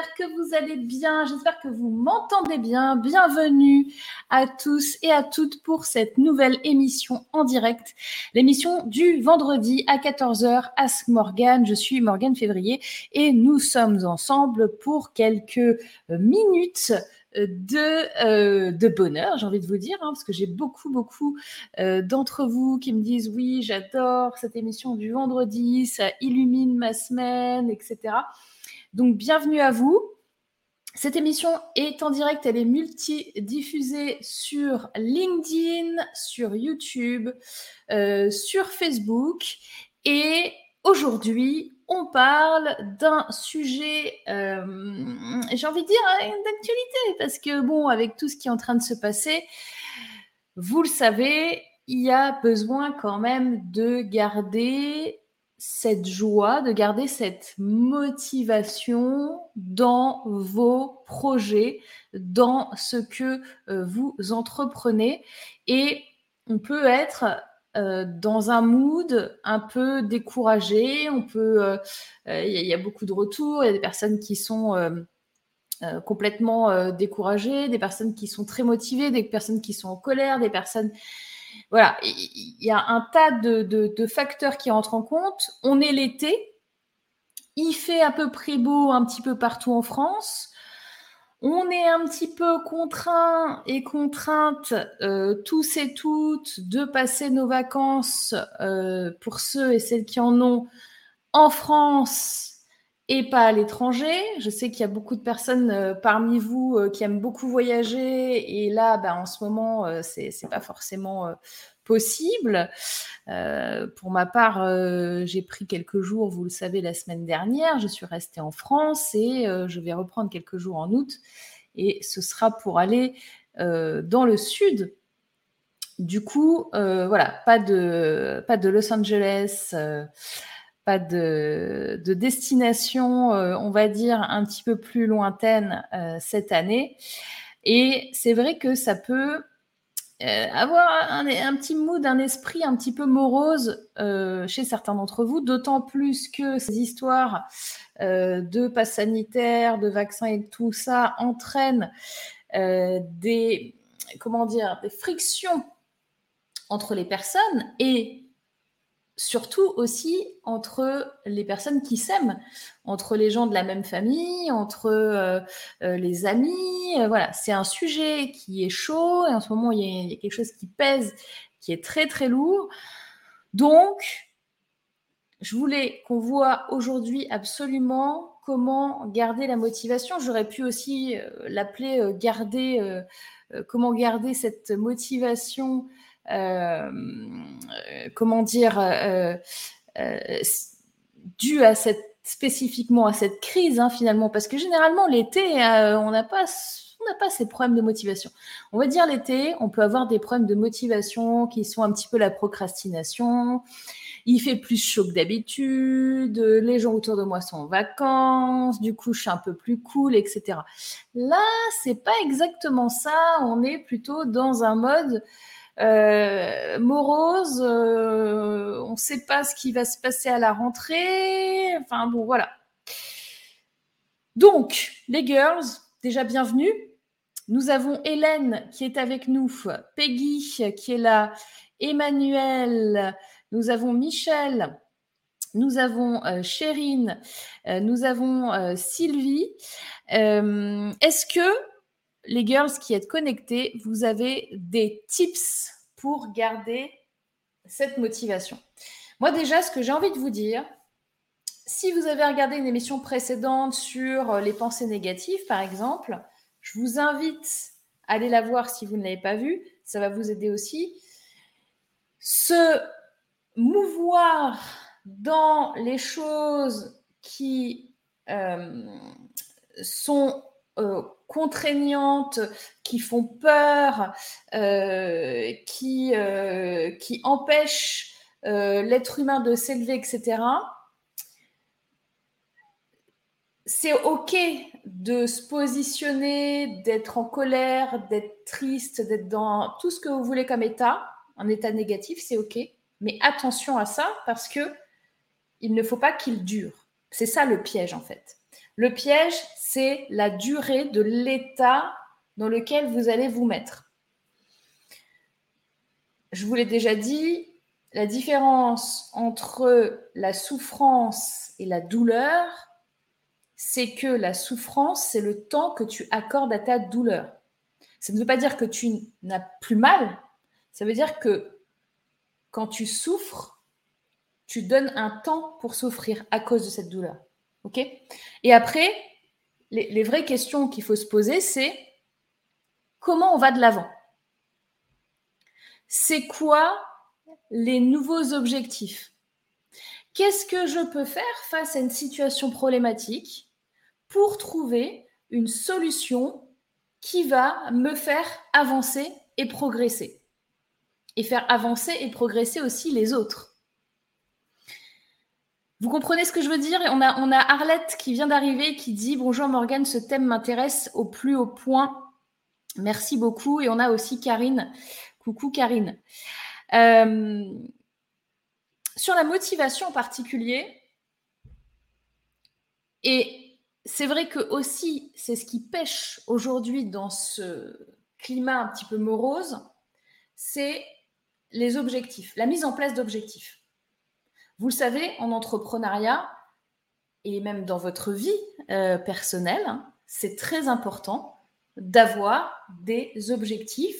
J'espère que vous allez bien, j'espère que vous m'entendez bien. Bienvenue à tous et à toutes pour cette nouvelle émission en direct, l'émission du vendredi à 14h. Ask Morgan, je suis Morgane Février et nous sommes ensemble pour quelques minutes de, euh, de bonheur, j'ai envie de vous dire, hein, parce que j'ai beaucoup, beaucoup euh, d'entre vous qui me disent oui, j'adore cette émission du vendredi, ça illumine ma semaine, etc. Donc, bienvenue à vous. Cette émission est en direct, elle est multi-diffusée sur LinkedIn, sur YouTube, euh, sur Facebook. Et aujourd'hui, on parle d'un sujet, euh, j'ai envie de dire, hein, d'actualité, parce que bon, avec tout ce qui est en train de se passer, vous le savez, il y a besoin quand même de garder cette joie, de garder cette motivation dans vos projets, dans ce que euh, vous entreprenez. Et on peut être euh, dans un mood un peu découragé. On peut, euh, il y, a beaucoup de retours. Il y a des personnes qui sont complètement découragées, des personnes qui sont très motivées, des personnes qui sont en colère, des personnes voilà, il y a un tas de, facteurs qui entrent en compte. On est l'été, il fait à peu près beau un petit peu partout en France on est un petit peu contraint et contrainte euh, tous et toutes de passer nos vacances euh, pour ceux et celles qui en ont en France et pas à l'étranger. Je sais qu'il y a beaucoup de personnes euh, parmi vous qui aiment beaucoup voyager et là, bah, en ce moment, c'est pas forcément possible. Euh, pour ma part, euh, j'ai pris quelques jours, vous le savez, la semaine dernière. Je suis restée en France et euh, je vais reprendre quelques jours en août. Et ce sera pour aller dans le sud. Du coup, voilà, pas de, pas de Los Angeles, pas de, de destination, on va dire, un petit peu plus lointaine cette année. Et c'est vrai que ça peut euh, avoir un, petit mood, un esprit un petit peu morose euh, chez certains d'entre vous, d'autant plus que ces histoires euh, de passe sanitaire, de vaccins et tout ça entraînent des, comment dire, des frictions entre les personnes et surtout aussi entre les personnes qui s'aiment, entre les gens de la même famille, entre euh, euh, les amis. Euh, voilà, c'est un sujet qui est chaud et en ce moment, il y, a, quelque chose qui pèse, qui est très très lourd. Donc, je voulais qu'on voit aujourd'hui absolument comment garder la motivation. J'aurais pu aussi l'appeler garder, comment garder cette motivation comment dire, euh, euh, dû à cette spécifiquement à cette crise hein, finalement, parce que généralement l'été, on n'a pas on n'a pas ces problèmes de motivation. On va dire l'été, on peut avoir des problèmes de motivation qui sont un petit peu la procrastination. Il fait plus chaud que d'habitude, les gens autour de moi sont en vacances, du coup je suis un peu plus cool, etc. Là, c'est pas exactement ça. On est plutôt dans un mode euh, morose, euh, on ne sait pas ce qui va se passer à la rentrée. Enfin bon, voilà. Donc, les girls, déjà bienvenue. Nous avons Hélène qui est avec nous, Peggy qui est là, Emmanuel, nous avons Michel, nous avons euh, Chérine, nous avons Sylvie. Est-ce que les girls qui êtes connectés, vous avez des tips pour garder cette motivation. Moi déjà, ce que j'ai envie de vous dire, si vous avez regardé une émission précédente sur les pensées négatives, par exemple, je vous invite à aller la voir si vous ne l'avez pas vue. Ça va vous aider aussi. Se mouvoir dans les choses qui euh, sont euh, contraignantes, qui font peur, euh, qui, euh, qui empêchent l'être humain de s'élever, etc. C'est OK de se positionner, d'être en colère, d'être triste, d'être dans tout ce que vous voulez comme état, un état négatif, c'est OK. Mais attention à ça parce que il ne faut pas qu'il dure. C'est ça le piège en fait. Le piège, c'est la durée de l'état dans lequel vous allez vous mettre. Je vous l'ai déjà dit, la différence entre la souffrance et la douleur, c'est que la souffrance, c'est le temps que tu accordes à ta douleur. Ça ne veut pas dire que tu n'as plus mal, ça veut dire que quand tu souffres, tu donnes un temps pour souffrir à cause de cette douleur. Et après, les vraies questions qu'il faut se poser, c'est comment on va de l'avant? C'est quoi les nouveaux objectifs? Qu'est-ce que je peux faire face à une situation problématique pour trouver une solution qui va me faire avancer et progresser? Et faire avancer et progresser aussi les autres. Vous comprenez ce que je veux dire? On a, Arlette qui vient d'arriver qui dit Bonjour Morgane, ce thème m'intéresse au plus haut point. Merci beaucoup. Et on a aussi Karine. Coucou Karine. Euh, sur la motivation en particulier, et c'est vrai que aussi, c'est ce qui pêche aujourd'hui dans ce climat un petit peu morose, c'est les objectifs, la mise en place d'objectifs. Vous le savez, en entrepreneuriat et même dans votre vie euh, personnelle, hein, c'est très important d'avoir des objectifs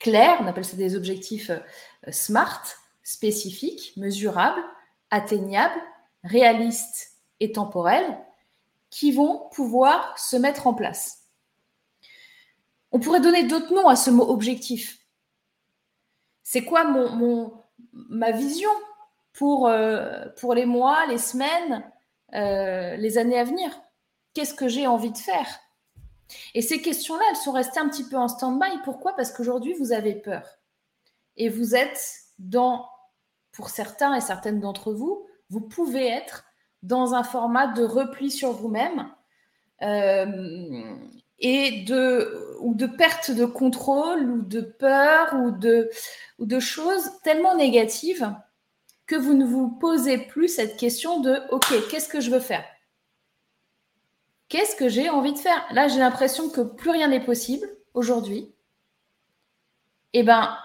clairs, on appelle ça des objectifs euh, smart, spécifiques, mesurables, atteignables, réalistes et temporels, qui vont pouvoir se mettre en place. On pourrait donner d'autres noms à ce mot objectif. C'est quoi mon, ma vision pour, euh, pour les mois, les semaines, euh, les années à venir. Qu'est-ce que j'ai envie de faire? Et ces questions-là, elles sont restées un petit peu en stand-by. Pourquoi? Parce qu'aujourd'hui, vous avez peur. Et vous êtes dans, pour certains et certaines d'entre vous, vous pouvez être dans un format de repli sur vous-même euh, et de, ou de perte de contrôle ou de peur ou de, ou de choses tellement négatives que vous ne vous posez plus cette question de OK, qu'est-ce que je veux faire? Qu'est-ce que j'ai envie de faire? Là, j'ai l'impression que plus rien n'est possible aujourd'hui. Eh bien,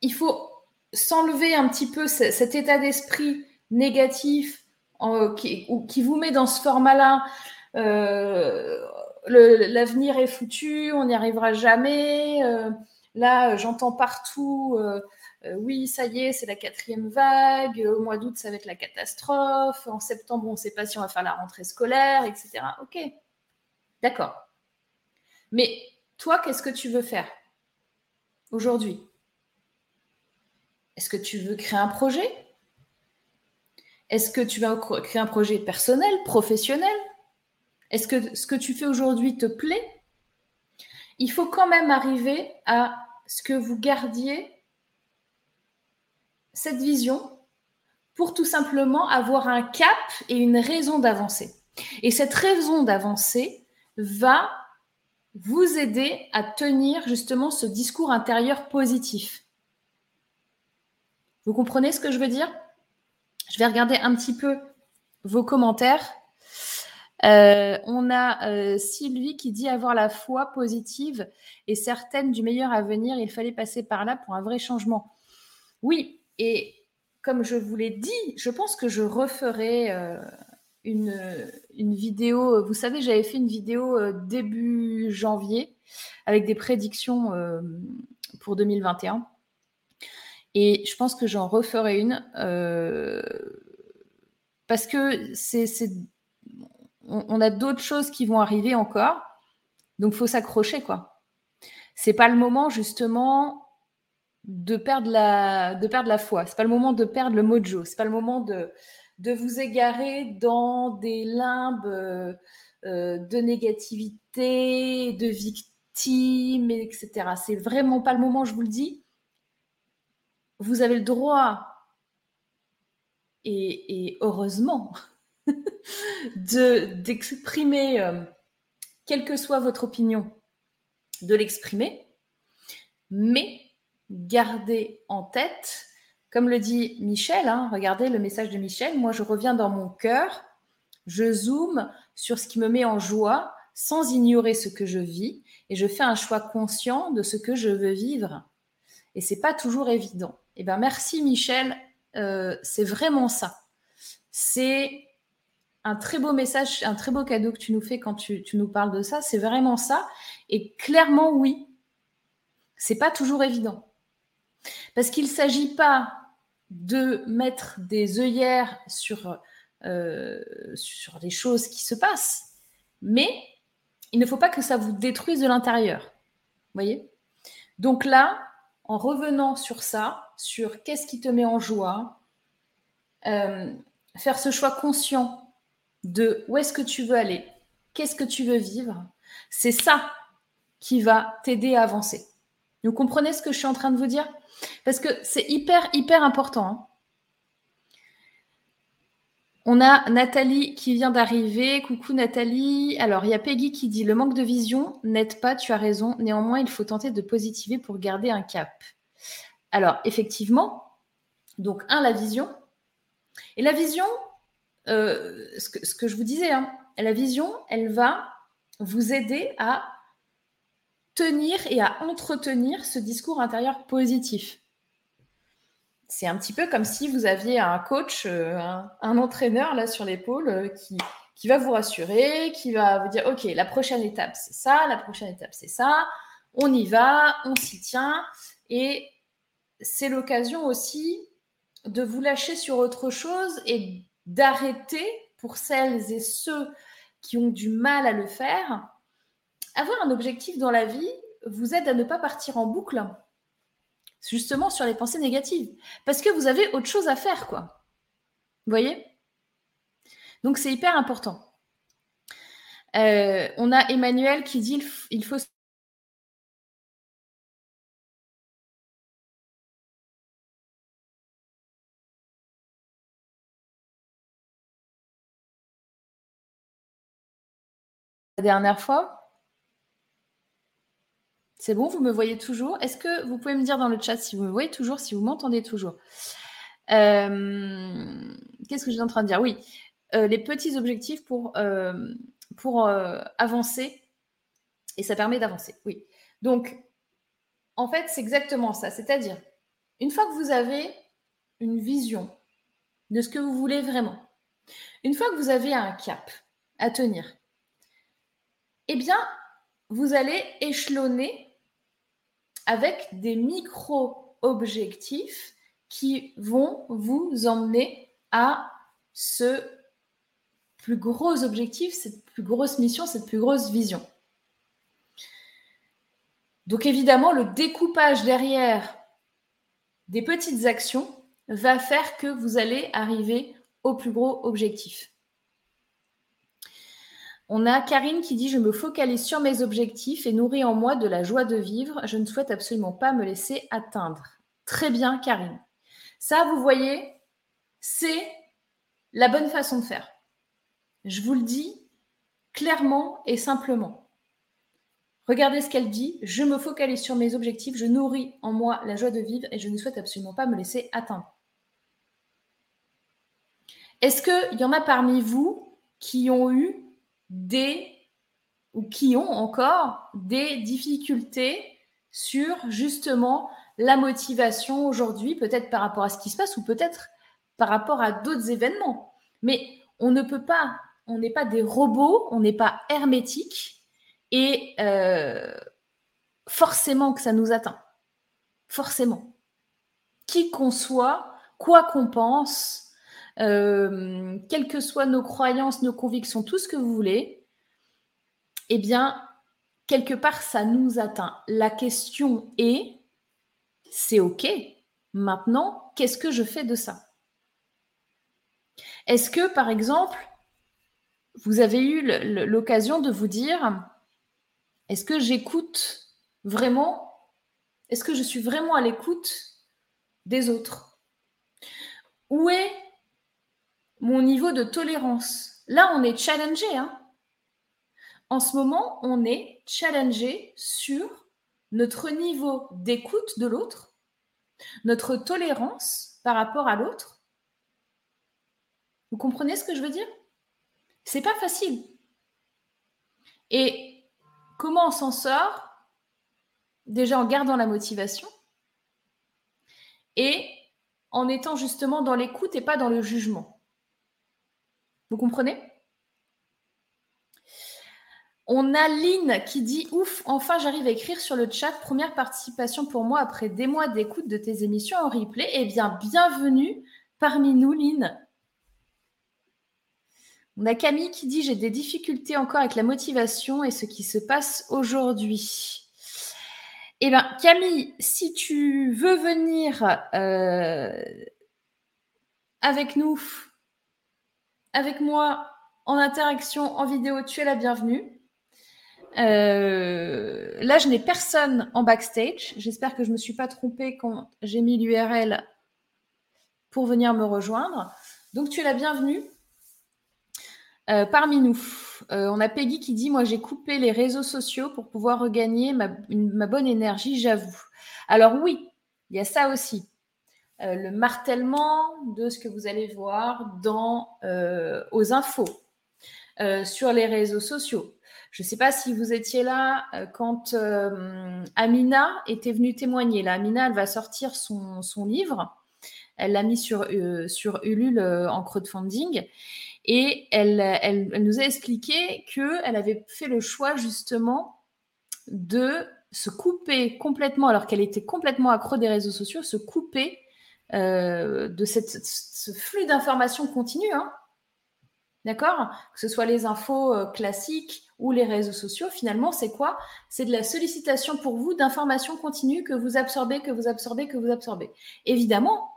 il faut s'enlever un petit peu cet état d'esprit négatif qui, vous met dans ce format-là. Euh, l'avenir est foutu, on n'y arrivera jamais. Euh, là, j'entends partout, euh, oui, ça y est, c'est la quatrième vague. Au mois d'août, ça va être la catastrophe. En septembre, on ne sait pas si on va faire la rentrée scolaire, etc. Ok, d'accord. Mais toi, qu'est-ce que tu veux faire aujourd'hui? Est-ce que tu veux créer un projet? Est-ce que tu vas créer un projet personnel, professionnel? Est-ce que ce que tu fais aujourd'hui te plaît? Il faut quand même arriver à ce que vous gardiez cette vision pour tout simplement avoir un cap et une raison d'avancer. Et cette raison d'avancer va vous aider à tenir justement ce discours intérieur positif. Vous comprenez ce que je veux dire? Je vais regarder un petit peu vos commentaires. Euh, on a euh, Sylvie qui dit avoir la foi positive et certaine du meilleur à venir. Il fallait passer par là pour un vrai changement. Oui, et comme je vous l'ai dit, je pense que je referai euh, une, une, vidéo. Vous savez, j'avais fait une vidéo début janvier avec des prédictions pour 2021. Et je pense que j'en referai une euh, parce que c'est, on, a d'autres choses qui vont arriver encore, donc faut s'accrocher quoi. C'est pas le moment justement de perdre la, de perdre la foi. C'est pas le moment de perdre le mojo. C'est pas le moment de, vous égarer dans des limbes euh, euh, de négativité, de victime, etc. C'est vraiment pas le moment, je vous le dis vous avez le droit, et, heureusement, d'exprimer, euh, quelle que soit votre opinion, de l'exprimer, mais gardez en tête, comme le dit Michel, hein, regardez le message de Michel, moi je reviens dans mon cœur, Je zoome sur ce qui me met en joie sans ignorer ce que je vis et je fais un choix conscient de ce que je veux vivre. Et c'est pas toujours évident. Eh ben merci Michel, euh, c'est vraiment ça. C'est un très beau message, un très beau cadeau que tu nous fais quand tu, tu nous parles de ça. C'est vraiment ça. Et clairement oui, c'est pas toujours évident. Parce qu'il ne s'agit pas de mettre des œillères sur, euh, sur les choses qui se passent, mais il ne faut pas que ça vous détruise de l'intérieur. Voyez? Donc là, en revenant sur ça, sur qu'est-ce qui te met en joie, euh, faire ce choix conscient de où est-ce que tu veux aller, qu'est-ce que tu veux vivre, c'est ça qui va t'aider à avancer. Vous comprenez ce que je suis en train de vous dire? Parce que c'est hyper, hyper important. Hein. On a Nathalie qui vient d'arriver. Coucou Nathalie. Alors, il y a Peggy qui dit Le manque de vision n'aide pas, tu as raison. Néanmoins, il faut tenter de positiver pour garder un cap. Alors, effectivement, donc, un, la vision. Et la vision, euh, ce, que, je vous disais, hein, la vision, elle va vous aider à tenir et à entretenir ce discours intérieur positif. C'est un petit peu comme si vous aviez un coach, euh, un, entraîneur là sur l'épaule euh, qui, qui va vous rassurer, qui va vous dire Ok, la prochaine étape c'est ça, la prochaine étape c'est ça, on y va, on s'y tient. Et c'est l'occasion aussi de vous lâcher sur autre chose et d'arrêter pour celles et ceux qui ont du mal à le faire, avoir un objectif dans la vie vous aide à ne pas partir en boucle, justement sur les pensées négatives, parce que vous avez autre chose à faire, quoi. Vous voyez? Donc c'est hyper important. Euh, on a Emmanuel qui dit il faut la dernière fois. C'est bon, vous me voyez toujours? Est-ce que vous pouvez me dire dans le chat si vous me voyez toujours, si vous m'entendez toujours? Euh, Qu'est-ce que je suis en train de dire? Oui, euh, les petits objectifs pour, euh, pour avancer. Et ça permet d'avancer, oui. Donc, en fait, c'est exactement ça. C'est-à-dire, une fois que vous avez une vision de ce que vous voulez vraiment, une fois que vous avez un cap à tenir, eh bien, vous allez échelonner avec des micro-objectifs qui vont vous emmener à ce plus gros objectif, cette plus grosse mission, cette plus grosse vision. Donc évidemment, le découpage derrière des petites actions va faire que vous allez arriver au plus gros objectif. On a Karine qui dit Je me focalise sur mes objectifs et nourris en moi de la joie de vivre. Je ne souhaite absolument pas me laisser atteindre. Très bien, Karine. Ça, vous voyez, c'est la bonne façon de faire. Je vous le dis clairement et simplement. Regardez ce qu'elle dit. Je me focalise sur mes objectifs, je nourris en moi la joie de vivre et je ne souhaite absolument pas me laisser atteindre. Est-ce qu'il y en a parmi vous qui ont eu des ou qui ont encore des difficultés sur justement la motivation aujourd'hui, peut-être par rapport à ce qui se passe ou peut-être par rapport à d'autres événements. Mais on ne peut pas, on n'est pas des robots, on n'est pas hermétique et euh, forcément que ça nous atteint. Forcément. Qui qu'on soit, quoi qu'on pense, euh, quelles que soient nos croyances, nos convictions, tout ce que vous voulez, eh bien, quelque part, ça nous atteint. La question est, c'est OK. Maintenant, qu'est-ce que je fais de ça? Est-ce que, par exemple, vous avez eu l'occasion de vous dire, est-ce que j'écoute vraiment? Est-ce que je suis vraiment à l'écoute des autres? Où est mon niveau de tolérance. Là, on est challengé. Hein. en ce moment, on est challengé sur notre niveau d'écoute de l'autre, notre tolérance par rapport à l'autre. Vous comprenez ce que je veux dire? C'est pas facile. Et comment on s'en sort? Déjà en gardant la motivation et en étant justement dans l'écoute et pas dans le jugement. Vous comprenez? On a Lynn qui dit Ouf, enfin j'arrive à écrire sur le chat. Première participation pour moi après des mois d'écoute de tes émissions en replay. Eh bien, bienvenue parmi nous, Lynn. On a Camille qui dit J'ai des difficultés encore avec la motivation et ce qui se passe aujourd'hui. Eh bien, Camille, si tu veux venir euh, avec nous, avec moi, en interaction, en vidéo, tu es la bienvenue. Euh, là, je n'ai personne en backstage. J'espère que je ne me suis pas trompée quand j'ai mis l'URL pour venir me rejoindre. Donc, tu es la bienvenue euh, parmi nous. Euh, on a Peggy qui dit Moi, j'ai coupé les réseaux sociaux pour pouvoir regagner ma, ma bonne énergie, j'avoue. Alors, oui, il y a ça aussi. Le martèlement de ce que vous allez voir dans, aux infos, sur les réseaux sociaux je ne sais pas si vous étiez là euh, quand euh, Amina était venue témoigner. Là, Amina, elle va sortir son, livre. Elle l'a mis sur, euh, sur Ulule en crowdfunding. Et elle, elle, nous a expliqué qu'elle avait fait le choix justement de se couper complètement, alors qu'elle était complètement accro des réseaux sociaux, se couper de cette, ce flux d'informations continu. Hein. D'accord? Que ce soit les infos classiques, ou les réseaux sociaux, finalement, c'est quoi? C'est de la sollicitation pour vous d'informations continues que vous absorbez, que vous absorbez, que vous absorbez. Évidemment,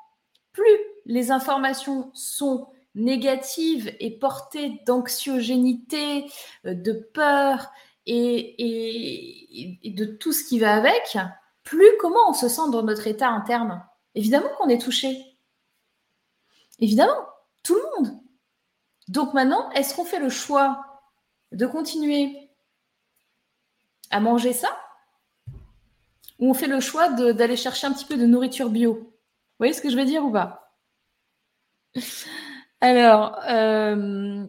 plus les informations sont négatives et portées d'anxiogénité, euh, de peur et, et, de tout ce qui va avec, plus comment on se sent dans notre état interne? Évidemment qu'on est touché. Évidemment, tout le monde. Donc maintenant, est-ce qu'on fait le choix de continuer à manger ça ou on fait le choix d'aller chercher un petit peu de nourriture bio? Vous voyez ce que je veux dire ou pas? Alors, euh,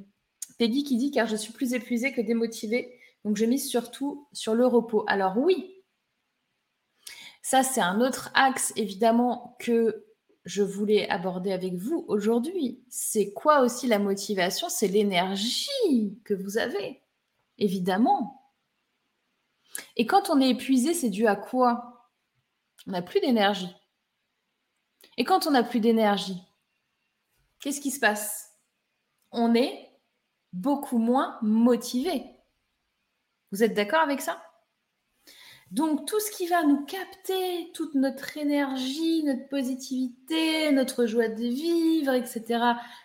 Peggy qui dit car je suis plus épuisée que démotivée, donc je mise surtout sur le repos. Alors oui, ça c'est un autre axe évidemment que je voulais aborder avec vous aujourd'hui. C'est quoi aussi la motivation? C'est l'énergie que vous avez, évidemment. Et quand on est épuisé, c'est dû à quoi? On n'a plus d'énergie. Et quand on n'a plus d'énergie, qu'est-ce qui se passe? On est beaucoup moins motivé. Vous êtes d'accord avec ça? Donc tout ce qui va nous capter toute notre énergie, notre positivité, notre joie de vivre, etc.,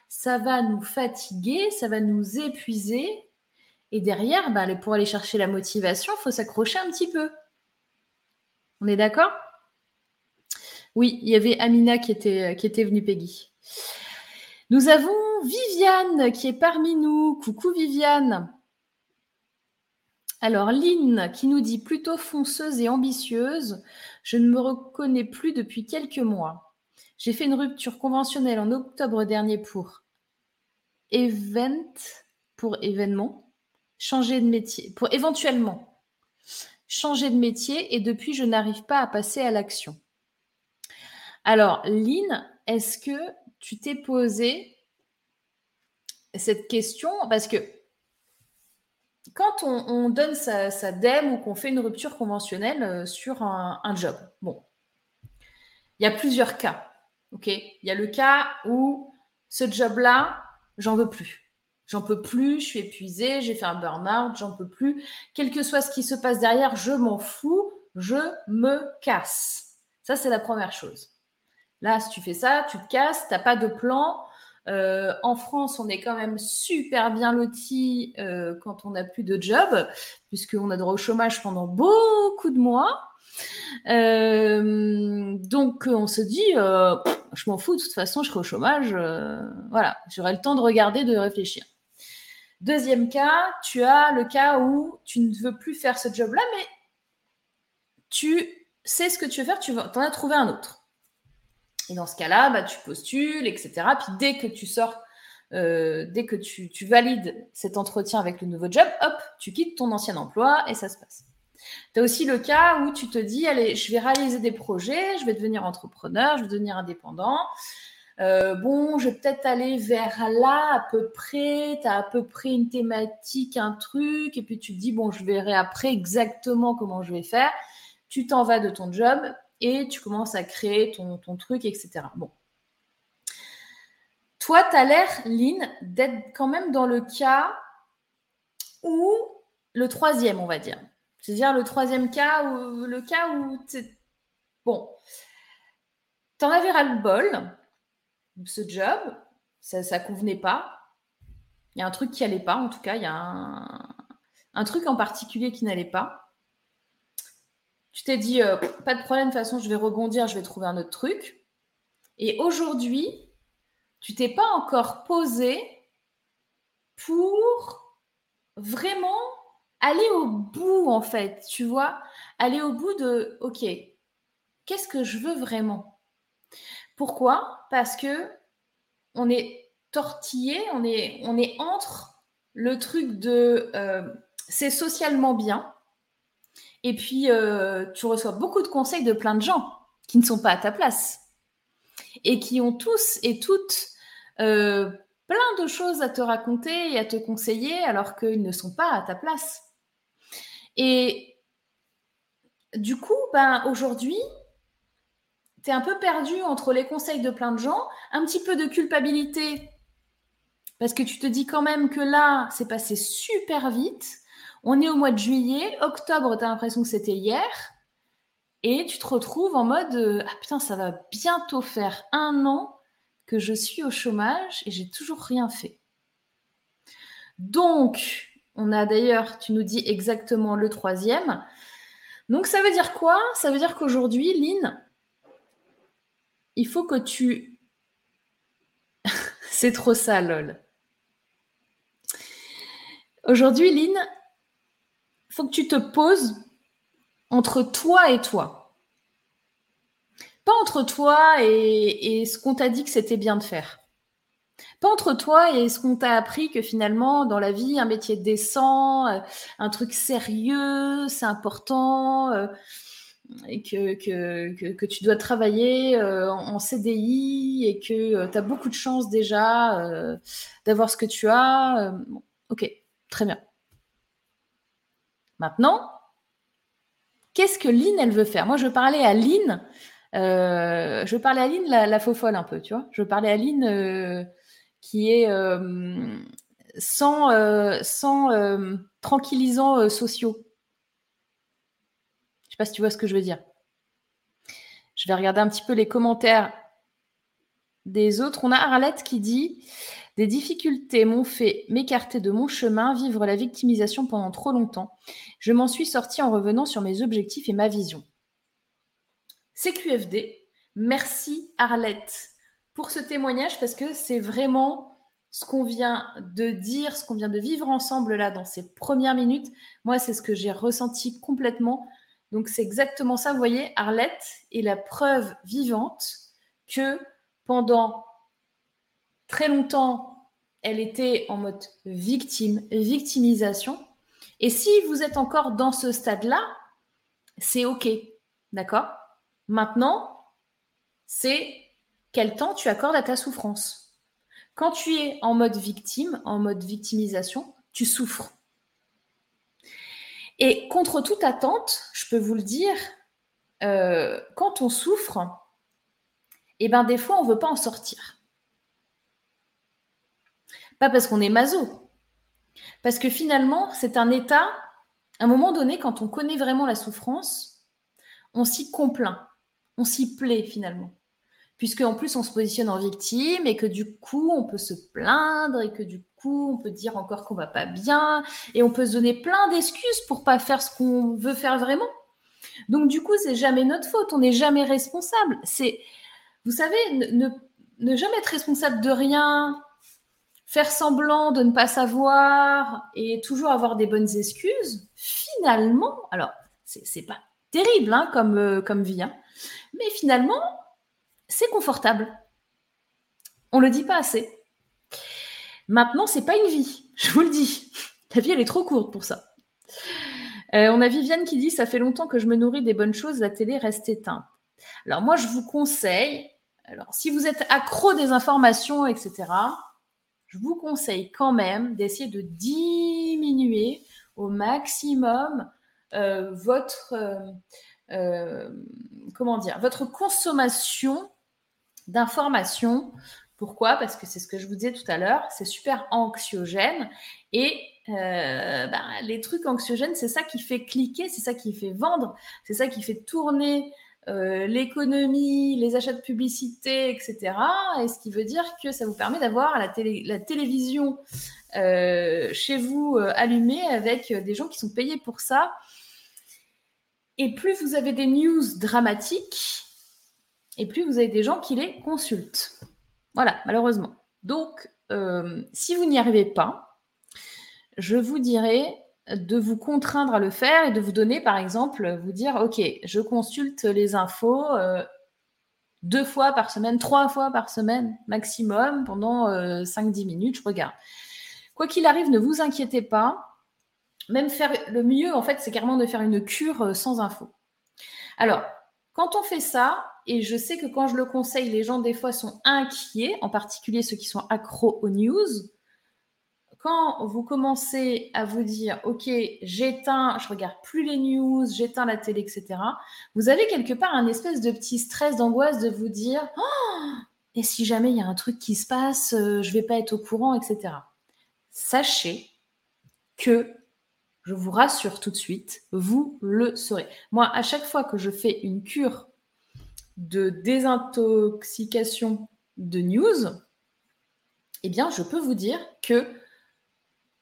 ça va nous fatiguer, ça va nous épuiser. Et derrière, bah, pour aller chercher la motivation, il faut s'accrocher un petit peu. On est d'accord? Oui, il y avait Amina qui était, qui était venue, Peggy. Nous avons Viviane qui est parmi nous. Coucou Viviane. Alors, Lynn qui nous dit plutôt fonceuse et ambitieuse, je ne me reconnais plus depuis quelques mois. J'ai fait une rupture conventionnelle en octobre dernier pour event, pour événement, changer de métier, pour éventuellement changer de métier et depuis je n'arrive pas à passer à l'action. Alors, Lynn, est-ce que tu t'es posé cette question? Parce que quand on, donne sa, sa, DEM ou qu'on fait une rupture conventionnelle euh, sur un, job, bon, il y a plusieurs cas. Ok, il y a le cas où ce job-là, j'en veux plus. J'en peux plus, je suis épuisée, j'ai fait un burn-out, j'en peux plus. Quel que soit ce qui se passe derrière, je m'en fous, je me casse. Ça, c'est la première chose. Là, si tu fais ça, tu te casses, tu n'as pas de plan, euh, en France, on est quand même super bien loti euh, quand on n'a plus de job, puisqu'on a droit au chômage pendant beaucoup de mois. Euh, donc, on se dit, je m'en fous, de toute façon, je serai au chômage. voilà, j'aurai le temps de regarder, de réfléchir. Deuxième cas, tu as le cas où tu ne veux plus faire ce job-là, mais tu sais ce que tu veux faire, tu en as trouvé un autre. Et dans ce cas-là, bah, tu postules, etc. Puis dès que tu sors dès que tu, tu, valides cet entretien avec le nouveau job, hop, tu quittes ton ancien emploi et ça se passe. Tu as aussi le cas où tu te dis, allez, je vais réaliser des projets, je vais devenir entrepreneur, je vais devenir indépendant. Euh, bon, je vais peut-être aller vers là à peu près, tu as à peu près une thématique, un truc, et puis tu te dis, bon, je verrai après exactement comment je vais faire. Tu t'en vas de ton job et tu commences à créer ton, truc, etc. Bon. Toi, tu as l'air, Lynn, d'être quand même dans le cas où, le troisième, on va dire. C'est-à-dire le troisième cas, où, le cas où, bon, tu en avais ras-le-bol, ce job, ça ne convenait pas. Il y a un truc qui n'allait pas, en tout cas, il y a un, truc en particulier qui n'allait pas. Tu t'es dit, euh, pas de problème, de toute façon, je vais rebondir, je vais trouver un autre truc. Et aujourd'hui, tu t'es pas encore posé pour vraiment aller au bout, en fait, tu vois, aller au bout de, OK, qu'est-ce que je veux vraiment? Pourquoi? Parce que on est tortillé, on est, on est entre le truc de euh, c'est socialement bien, et puis euh, tu reçois beaucoup de conseils de plein de gens qui ne sont pas à ta place et qui ont tous et toutes euh, plein de choses à te raconter et à te conseiller alors qu'ils ne sont pas à ta place. Et du coup, ben, aujourd'hui, un peu perdu entre les conseils de plein de gens, un petit peu de culpabilité, parce que tu te dis quand même que là, c'est passé super vite. On est au mois de juillet, octobre, tu as l'impression que c'était hier. Et tu te retrouves en mode euh, Ah putain, ça va bientôt faire un an que je suis au chômage et j'ai toujours rien fait. Donc, on a d'ailleurs, tu nous dis exactement le troisième. Donc, ça veut dire quoi? Ça veut dire qu'aujourd'hui, Lynn, il faut que tu... C'est trop ça, lol. Aujourd'hui, Lynn, faut que tu te poses entre toi et toi. Pas entre toi et, ce qu'on t'a dit que c'était bien de faire. Pas entre toi et ce qu'on t'a appris que finalement, dans la vie, un métier décent, euh, un truc sérieux, c'est important. Euh, et que, que, tu dois travailler euh, en CDI et que tu as beaucoup de chance déjà d'avoir ce que tu as. ok, très bien. Maintenant, qu'est-ce que Lynn, elle veut faire? Moi, je parlais à Lynn, je parlais à Lynn la, faux folle un peu, tu vois. Je parlais à Lynn qui est sans, sans tranquillisants sociaux sais pas si tu vois ce que je veux dire. Je vais regarder un petit peu les commentaires des autres. On a Arlette qui dit Des difficultés m'ont fait m'écarter de mon chemin, vivre la victimisation pendant trop longtemps. Je m'en suis sortie en revenant sur mes objectifs et ma vision. CQFD, merci Arlette pour ce témoignage parce que c'est vraiment ce qu'on vient de dire, ce qu'on vient de vivre ensemble là dans ces premières minutes. Moi, c'est ce que j'ai ressenti complètement. Donc c'est exactement ça. Vous voyez, Arlette est la preuve vivante que pendant très longtemps, elle était en mode victime, victimisation. Et si vous êtes encore dans ce stade-là, c'est OK. D'accord? Maintenant, c'est quel temps tu accordes à ta souffrance? Quand tu es en mode victime, en mode victimisation, tu souffres. Et contre toute attente, je peux vous le dire, euh, quand on souffre, eh ben des fois on ne veut pas en sortir. Pas parce qu'on est maso, parce que finalement c'est un état. À un moment donné, quand on connaît vraiment la souffrance, on s'y complaint, on s'y plaît finalement puisque en plus on se positionne en victime et que du coup on peut se plaindre et que du coup on peut dire encore qu'on va pas bien et on peut se donner plein d'excuses pour pas faire ce qu'on veut faire vraiment. Donc du coup c'est jamais notre faute, on n'est jamais responsable. C'est, vous savez, ne, ne jamais être responsable de rien, faire semblant de ne pas savoir et toujours avoir des bonnes excuses, finalement, alors c'est pas terrible hein, comme, euh, comme vie, hein, mais finalement c'est confortable. On ne le dit pas assez. Maintenant, c'est pas une vie, je vous le dis. La vie, elle est trop courte pour ça. Euh, on a Viviane qui dit Ça fait longtemps que je me nourris des bonnes choses, la télé reste éteinte. Alors, moi, je vous conseille, alors, si vous êtes accro des informations, etc., je vous conseille quand même d'essayer de diminuer au maximum euh, votre, euh, comment dire, votre consommation d'informations. Pourquoi? Parce que c'est ce que je vous disais tout à l'heure, c'est super anxiogène et euh, bah, les trucs anxiogènes, c'est ça qui fait cliquer, c'est ça qui fait vendre, c'est ça qui fait tourner euh, l'économie, les achats de publicité, etc. Et ce qui veut dire que ça vous permet d'avoir la, la, télévision euh, chez vous allumée avec des gens qui sont payés pour ça. Et plus vous avez des news dramatiques, et plus vous avez des gens qui les consultent. Voilà, malheureusement. Donc, si vous n'y arrivez pas, je vous dirais de vous contraindre à le faire et de vous donner, par exemple, vous dire, OK, je consulte les infos euh, deux fois par semaine, trois fois par semaine maximum, pendant 5-10 euh, minutes, je regarde. Quoi qu'il arrive, ne vous inquiétez pas. Même faire le mieux, en fait, c'est carrément de faire une cure euh, sans info. Alors, quand on fait ça, et je sais que quand je le conseille, les gens des fois sont inquiets, en particulier ceux qui sont accros aux news, quand vous commencez à vous dire, OK, j'éteins, je regarde plus les news, j'éteins la télé, etc., vous avez quelque part un espèce de petit stress, d'angoisse de vous dire, oh, et si jamais il y a un truc qui se passe, euh, je vais pas être au courant, etc. Sachez que, je vous rassure tout de suite, vous le saurez. Moi, à chaque fois que je fais une cure de désintoxication de news, eh bien, je peux vous dire que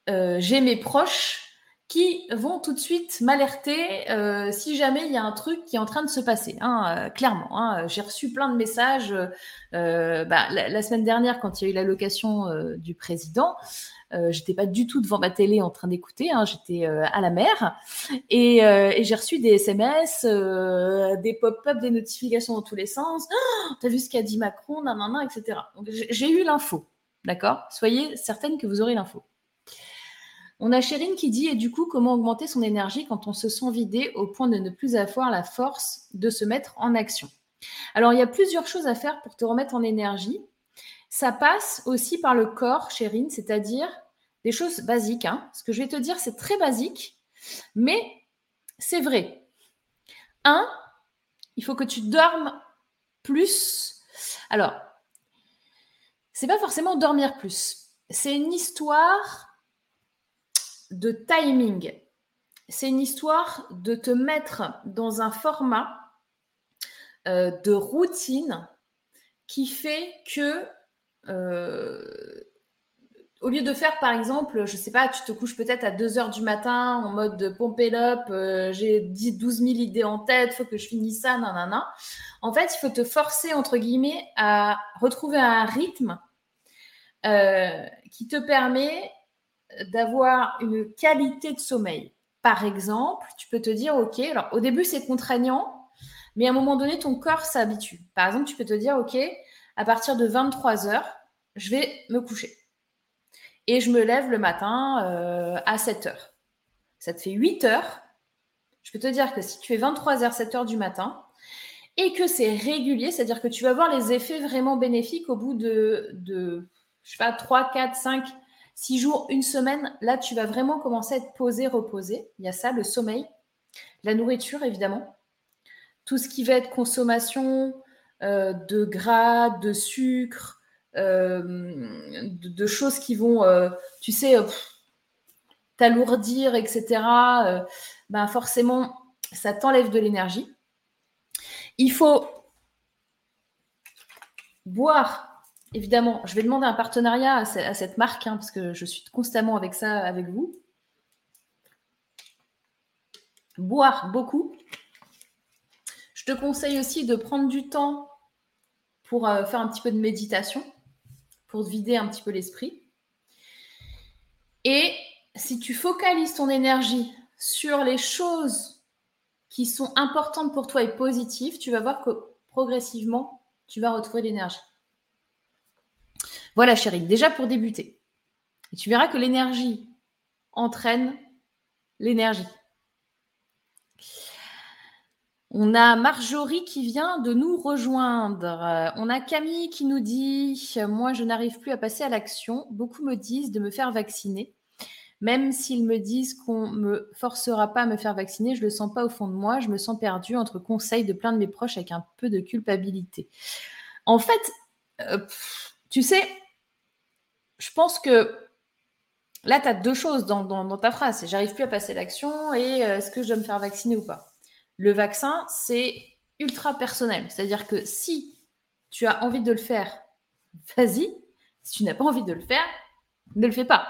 euh, j'ai mes proches qui vont tout de suite m'alerter euh, si jamais il y a un truc qui est en train de se passer. Hein, euh, clairement, hein. j'ai reçu plein de messages bah, la, semaine dernière quand il y a eu l'allocation du président. j'étais pas du tout devant ma télé en train d'écouter, hein, j'étais à la mer et, j'ai reçu des SMS, des pop-up, des notifications dans tous les sens. Oh, T'as vu ce qu'a dit Macron, nanana, etc. J'ai eu l'info, d'accord? Soyez certaine que vous aurez l'info. On a Chérine qui dit, et du coup, comment augmenter son énergie quand on se sent vidé au point de ne plus avoir la force de se mettre en action? Alors, il y a plusieurs choses à faire pour te remettre en énergie. Ça passe aussi par le corps, Chérine, c'est-à-dire des choses basiques. Hein. Ce que je vais te dire, c'est très basique, mais c'est vrai. Un, il faut que tu dormes plus. Alors, c'est pas forcément dormir plus. C'est une histoire de timing. C'est une histoire de te mettre dans un format euh, de routine qui fait que, euh, au lieu de faire, par exemple, je sais pas, tu te couches peut-être à 2 heures du matin en mode de pompe up, euh, j'ai 10, 12 000 idées en tête, faut que je finisse ça, nanana. En fait, il faut te forcer, entre guillemets, à retrouver un rythme qui te permet d'avoir une qualité de sommeil. Par exemple, tu peux te dire, OK, alors au début c'est contraignant, mais à un moment donné, ton corps s'habitue. Par exemple, tu peux te dire, OK, à partir de 23 heures, je vais me coucher. Et je me lève le matin euh, à 7 heures. Ça te fait 8 heures. Je peux te dire que si tu es 23 heures, 7 heures du matin, et que c'est régulier, c'est-à-dire que tu vas voir les effets vraiment bénéfiques au bout de, de je sais pas, 3, 4, 5, Six jours, une semaine, là, tu vas vraiment commencer à être posé, reposé. Il y a ça, le sommeil, la nourriture, évidemment. Tout ce qui va être consommation euh, de gras, de sucre, euh, de, choses qui vont, euh, tu sais, t'alourdir, etc. ben forcément, ça t'enlève de l'énergie. Il faut boire évidemment, je vais demander un partenariat à, cette marque, hein, parce que je suis constamment avec ça avec vous. Boire beaucoup. Je te conseille aussi de prendre du temps pour euh, faire un petit peu de méditation, pour vider un petit peu l'esprit. Et si tu focalises ton énergie sur les choses qui sont importantes pour toi et positives, tu vas voir que progressivement, tu vas retrouver l'énergie. Voilà, chérie, déjà pour débuter. Tu verras que l'énergie entraîne l'énergie. On a Marjorie qui vient de nous rejoindre. On a Camille qui nous dit Moi, je n'arrive plus à passer à l'action. Beaucoup me disent de me faire vacciner. Même s'ils me disent qu'on ne me forcera pas à me faire vacciner, je ne le sens pas au fond de moi. Je me sens perdue entre conseils de plein de mes proches avec un peu de culpabilité. En fait, euh, tu sais, je pense que là, tu as deux choses dans, ta phrase. J'arrive plus à passer l'action et euh, est-ce que je dois me faire vacciner ou pas? Le vaccin, c'est ultra personnel. C'est-à-dire que si tu as envie de le faire, vas-y. Si tu n'as pas envie de le faire, ne le fais pas.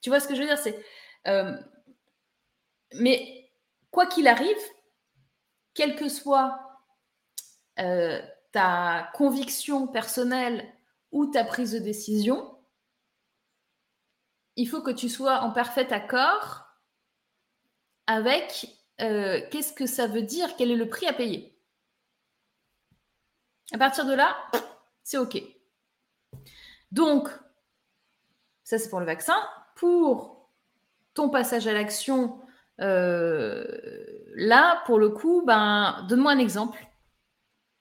tu vois ce que je veux dire? C'est, euh, mais quoi qu'il arrive, quelle que soit euh, ta conviction personnelle ou ta prise de décision, il faut que tu sois en parfait accord avec euh, qu'est-ce que ça veut dire, quel est le prix à payer. À partir de là, c'est OK. Donc, ça c'est pour le vaccin. Pour ton passage à l'action, euh, là, pour le coup, ben, donne-moi un exemple.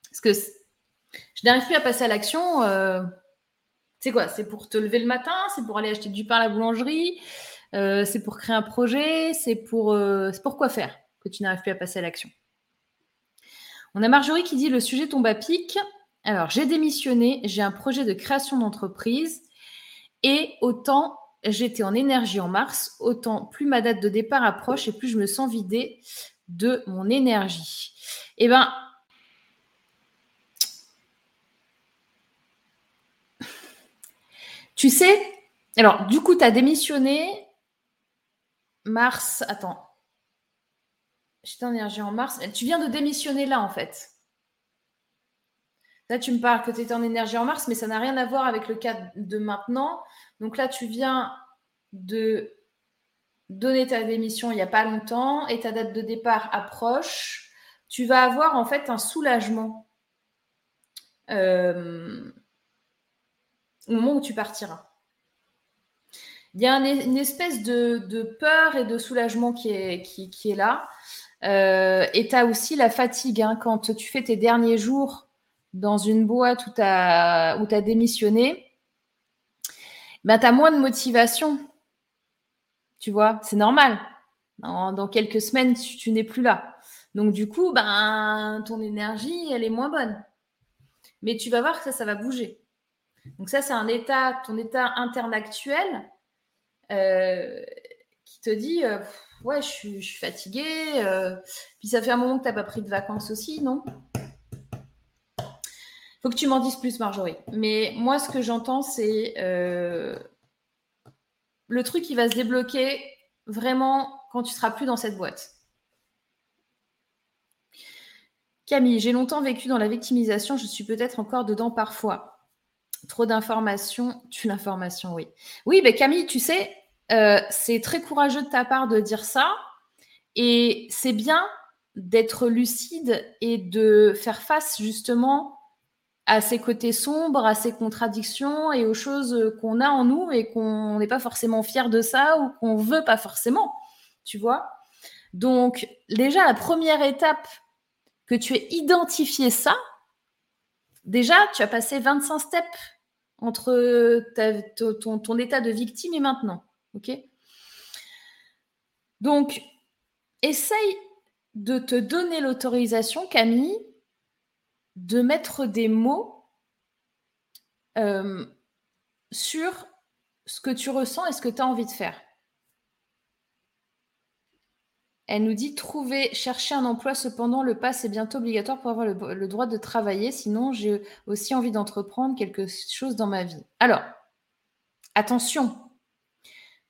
Parce que je n'arrive plus à passer à l'action. Euh, c'est quoi C'est pour te lever le matin C'est pour aller acheter du pain à la boulangerie euh, C'est pour créer un projet C'est pour, euh, pour quoi faire que tu n'arrives plus à passer à l'action? On a Marjorie qui dit le sujet tombe à pic. Alors, j'ai démissionné, j'ai un projet de création d'entreprise et autant j'étais en énergie en mars, autant plus ma date de départ approche et plus je me sens vidée de mon énergie. Eh bien, Tu sais, alors du coup, tu as démissionné mars. Attends. J'étais en énergie en mars. Tu viens de démissionner là, en fait. Là, tu me parles que tu étais en énergie en mars, mais ça n'a rien à voir avec le cas de maintenant. Donc là, tu viens de donner ta démission il n'y a pas longtemps et ta date de départ approche. Tu vas avoir en fait un soulagement. Euh, au moment où tu partiras. Il y a une espèce de, peur et de soulagement qui est, qui, est là. Euh, et tu as aussi la fatigue. Hein, quand tu fais tes derniers jours dans une boîte où tu as, démissionné, ben, tu as moins de motivation. Tu vois, c'est normal. Dans, quelques semaines, tu, n'es plus là. Donc, du coup, ben, ton énergie, elle est moins bonne. Mais tu vas voir que ça, ça va bouger. Donc ça, c'est un état, ton état interne actuel euh, qui te dit, euh, ouais, je suis, fatiguée. Euh, puis ça fait un moment que tu n'as pas pris de vacances aussi, non? Faut que tu m'en dises plus, Marjorie. Mais moi, ce que j'entends, c'est le truc qui va se débloquer vraiment quand tu seras plus dans cette boîte. Camille, j'ai longtemps vécu dans la victimisation, je suis peut-être encore dedans parfois. Trop d'informations, tu l'information, oui. Oui, mais Camille, tu sais, euh, c'est très courageux de ta part de dire ça. Et c'est bien d'être lucide et de faire face justement à ces côtés sombres, à ces contradictions et aux choses qu'on a en nous et qu'on n'est pas forcément fier de ça ou qu'on veut pas forcément, tu vois. Donc déjà, la première étape que tu aies identifié ça, déjà, tu as passé 25 steps entre ton, état de victime et maintenant. OK? Donc, essaye de te donner l'autorisation, Camille, de mettre des mots euh, sur ce que tu ressens et ce que tu as envie de faire. Elle nous dit trouver, chercher un emploi. Cependant, le pass est bientôt obligatoire pour avoir le, droit de travailler. Sinon, j'ai aussi envie d'entreprendre quelque chose dans ma vie. Alors, attention.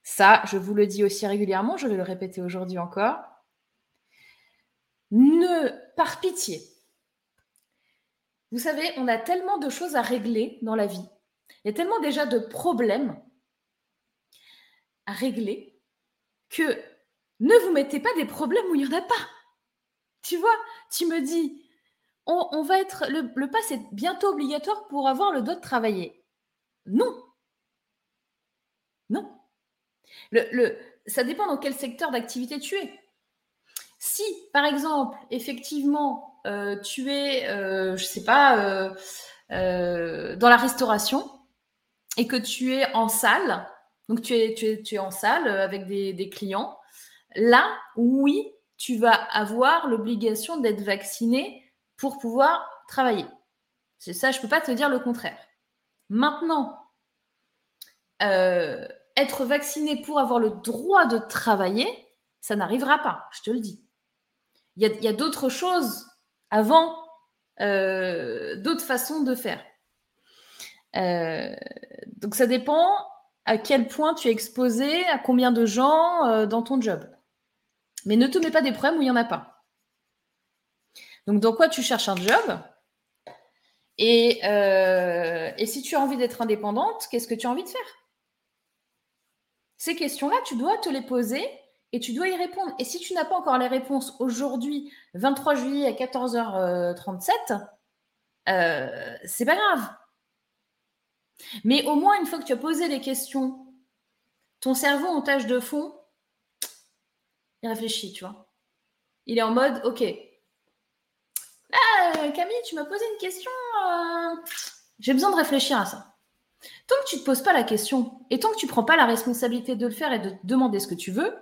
Ça, je vous le dis aussi régulièrement. Je vais le répéter aujourd'hui encore. Ne, par pitié. Vous savez, on a tellement de choses à régler dans la vie. Il y a tellement déjà de problèmes à régler que ne vous mettez pas des problèmes où il n'y en a pas. Tu vois, tu me dis, on, va être, le, le pass est bientôt obligatoire pour avoir le droit de travailler. Non, Non. Le, ça dépend dans quel secteur d'activité tu es. Si, par exemple, effectivement, euh, tu es, euh, je ne sais pas, euh, dans la restauration et que tu es en salle, donc tu es, tu es, tu en salle avec des clients, là, oui, tu vas avoir l'obligation d'être vacciné pour pouvoir travailler. C'est ça, je ne peux pas te dire le contraire. Maintenant, euh, être vacciné pour avoir le droit de travailler, ça n'arrivera pas, je te le dis. Il y a, d'autres choses avant, euh, d'autres façons de faire. Euh, donc ça dépend à quel point tu es exposé, à combien de gens dans ton job. Mais ne te mets pas des problèmes où il n'y en a pas. Donc dans quoi tu cherches un job euh, et, si tu as envie d'être indépendante, qu'est-ce que tu as envie de faire? Ces questions-là, tu dois te les poser et tu dois y répondre. Et si tu n'as pas encore les réponses aujourd'hui, 23 juillet à 14h37, euh, c'est pas grave. Mais au moins, une fois que tu as posé les questions, ton cerveau en tâche de fond, il réfléchit, tu vois. Il est en mode, OK, ah, Camille, tu m'as posé une question. Euh, j'ai besoin de réfléchir à ça. Tant que tu ne te poses pas la question et tant que tu ne prends pas la responsabilité de le faire et de demander ce que tu veux,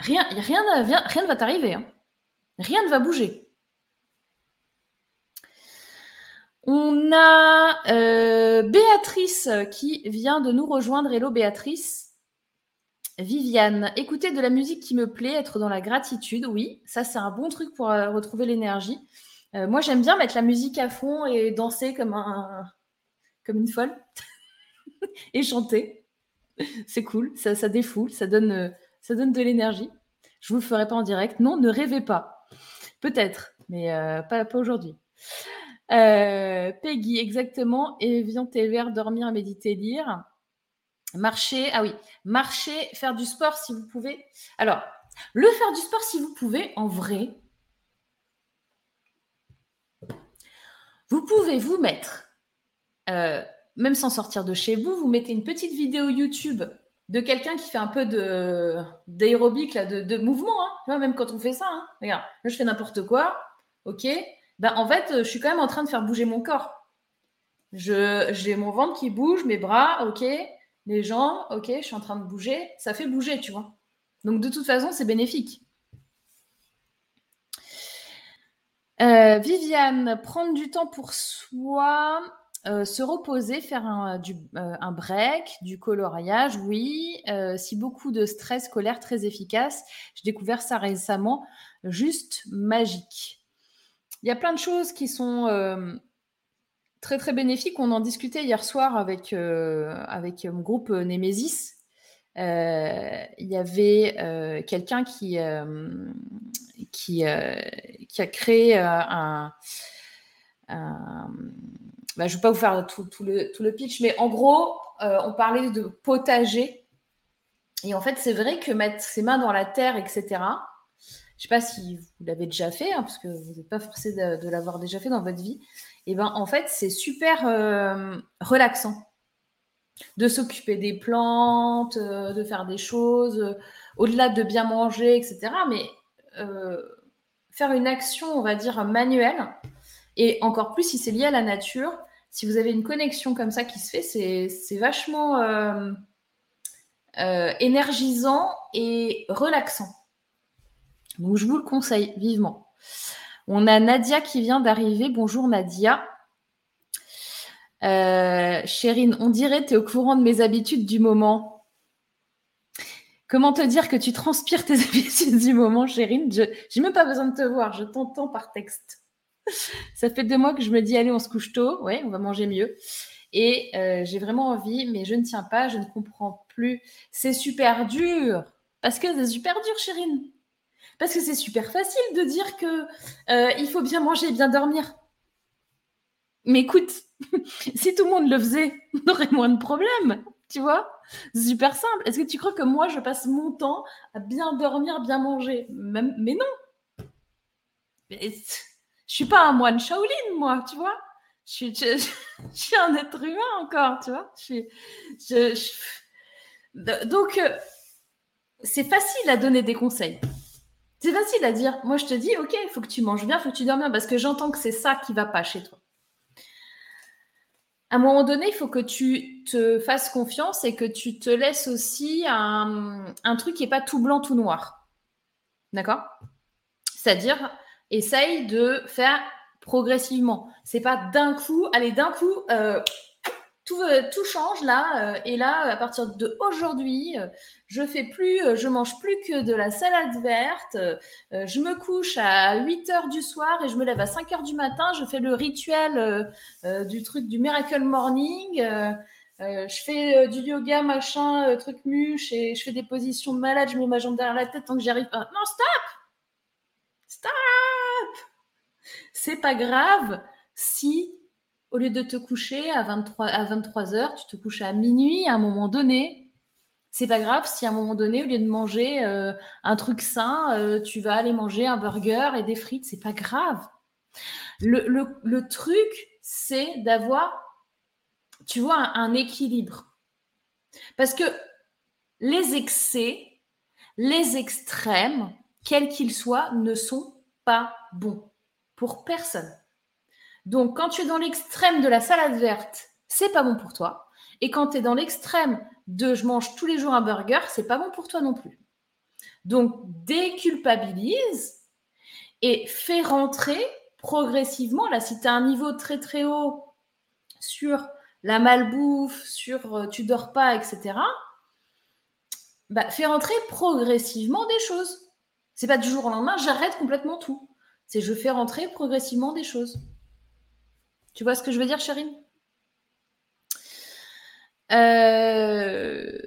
rien, rien, rien ne va t'arriver. Hein. Rien ne va bouger. On a euh, Béatrice qui vient de nous rejoindre. Hello Béatrice. Viviane, écouter de la musique qui me plaît, être dans la gratitude, oui, ça c'est un bon truc pour euh, retrouver l'énergie. Euh, moi j'aime bien mettre la musique à fond et danser comme, un, comme une folle et chanter. C'est cool, ça, défoule, ça donne, euh, ça donne de l'énergie. Je vous le ferai pas en direct. Non, ne rêvez pas. Peut-être, mais pas, aujourd'hui. Peggy, exactement. Et viens tes dormir, méditer, lire. Marcher, ah oui, marcher, faire du sport si vous pouvez. Alors, le faire du sport si vous pouvez, en vrai, vous pouvez vous mettre, euh, même sans sortir de chez vous, vous mettez une petite vidéo YouTube de quelqu'un qui fait un peu d'aérobic, de, mouvement, hein. même quand on fait ça. Hein. Regarde, je fais n'importe quoi, ok. Ben, en fait, je suis quand même en train de faire bouger mon corps. J'ai mon ventre qui bouge, mes bras, ok les gens, ok, je suis en train de bouger, ça fait bouger, tu vois. Donc de toute façon, c'est bénéfique. Euh, Viviane, prendre du temps pour soi, euh, se reposer, faire un, euh, un, break, du coloriage, oui. si beaucoup de stress, colère, très efficace. J'ai découvert ça récemment, juste magique. Il y a plein de choses qui sont très très bénéfique. On en discutait hier soir avec, euh, avec mon groupe euh, Nemesis. Euh, il y avait quelqu'un qui, qui, qui, a créé un. Bah, je ne vais pas vous faire tout, le, tout, le, pitch, mais en gros, on parlait de potager. Et en fait, c'est vrai que mettre ses mains dans la terre, etc., je ne sais pas si vous l'avez déjà fait, hein, parce que vous n'êtes pas forcé de l'avoir déjà fait dans votre vie, et ben en fait, c'est super euh, relaxant de s'occuper des plantes, euh, de faire des choses, euh, au-delà de bien manger, etc. Mais faire une action, on va dire, manuelle, et encore plus si c'est lié à la nature, si vous avez une connexion comme ça qui se fait, c'est vachement énergisant et relaxant. Donc je vous le conseille vivement. On a Nadia qui vient d'arriver. Bonjour Nadia. Euh, Chérine, on dirait tu es au courant de mes habitudes du moment. Comment te dire que tu transpires tes habitudes du moment, Chérine? Je n'ai même pas besoin de te voir, je t'entends par texte. Ça fait deux mois que je me dis, allez, on se couche tôt, ouais, on va manger mieux. Et euh, j'ai vraiment envie, mais je ne tiens pas, je ne comprends plus. C'est super dur. Parce que c'est super dur, Chérine. Parce que c'est super facile de dire que euh, il faut bien manger et bien dormir. Mais écoute, si tout le monde le faisait, on aurait moins de problèmes, tu vois C'est super simple. Est-ce que tu crois que moi, je passe mon temps à bien dormir, bien manger? Même, Mais non. Je je suis pas un moine Shaolin, moi, tu vois Je suis, un être humain encore, tu vois. Donc, euh, c'est facile à donner des conseils. C'est facile à dire. Moi, je te dis, OK, il faut que tu manges bien, il faut que tu dormes bien, parce que j'entends que c'est ça qui va pas chez toi. À un moment donné, il faut que tu te fasses confiance et que tu te laisses aussi un, truc qui n'est pas tout blanc, tout noir. D'accord? C'est-à-dire, essaye de faire progressivement. C'est pas d'un coup, allez, d'un coup, euh, tout, euh, tout change là. Euh, et là, à partir de aujourd'hui, je fais plus, je mange plus que de la salade verte. je me couche à 8 heures du soir et je me lève à 5 heures du matin. Je fais le rituel du truc du Miracle Morning. je fais du yoga, machin, truc muche, et je fais des positions de malade, je mets ma jambe derrière la tête tant que j'y arrive pas. Non, stop Stop c'est pas grave si, au lieu de te coucher à 23, à 23 heures, tu te couches à minuit à un moment donné. C'est pas grave si à un moment donné, au lieu de manger euh, un truc sain, euh, tu vas aller manger un burger et des frites. C'est pas grave. Le, truc, c'est d'avoir, tu vois, un équilibre. Parce que les excès, les extrêmes, quels qu'ils soient, ne sont pas bons pour personne. Donc, quand tu es dans l'extrême de la salade verte, c'est pas bon pour toi. Et quand tu es dans l'extrême de je mange tous les jours un burger, c'est pas bon pour toi non plus. Donc, déculpabilise et fais rentrer progressivement. Là, si tu as un niveau très très haut sur la malbouffe, sur euh, tu dors pas, etc., bah, fais rentrer progressivement des choses. C'est pas du jour au lendemain, j'arrête complètement tout. C'est je fais rentrer progressivement des choses. Tu vois ce que je veux dire, Chérine? Euh,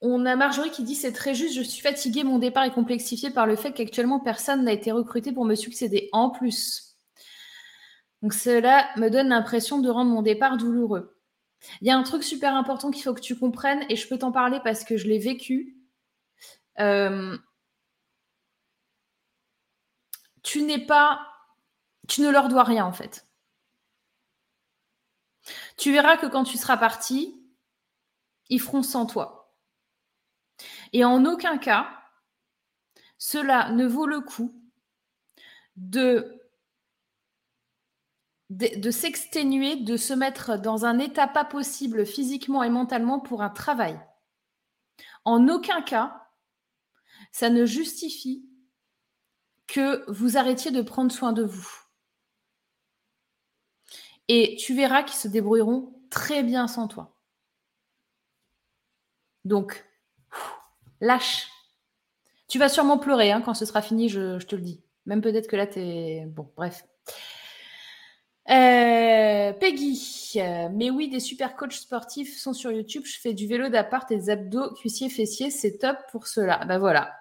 On a Marjorie qui dit c'est très juste, je suis fatiguée, mon départ est complexifié par le fait qu'actuellement personne n'a été recruté pour me succéder. En plus, donc cela me donne l'impression de rendre mon départ douloureux. Il y a un truc super important qu'il faut que tu comprennes et je peux t'en parler parce que je l'ai vécu. Euh, tu n'es pas, tu ne leur dois rien en fait. Tu verras que quand tu seras parti, ils feront sans toi. Et en aucun cas, cela ne vaut le coup de, de, s'exténuer, de se mettre dans un état pas possible physiquement et mentalement pour un travail. En aucun cas, ça ne justifie que vous arrêtiez de prendre soin de vous. Et tu verras qu'ils se débrouilleront très bien sans toi. Donc, lâche. Tu vas sûrement pleurer hein, quand ce sera fini, je, te le dis. Même peut-être que là, tu es... Bon, bref. Euh, Peggy, mais oui, des super coachs sportifs sont sur YouTube. Je fais du vélo d'appart et des abdos, cuissiers, fessiers. C'est top pour cela. Ben voilà,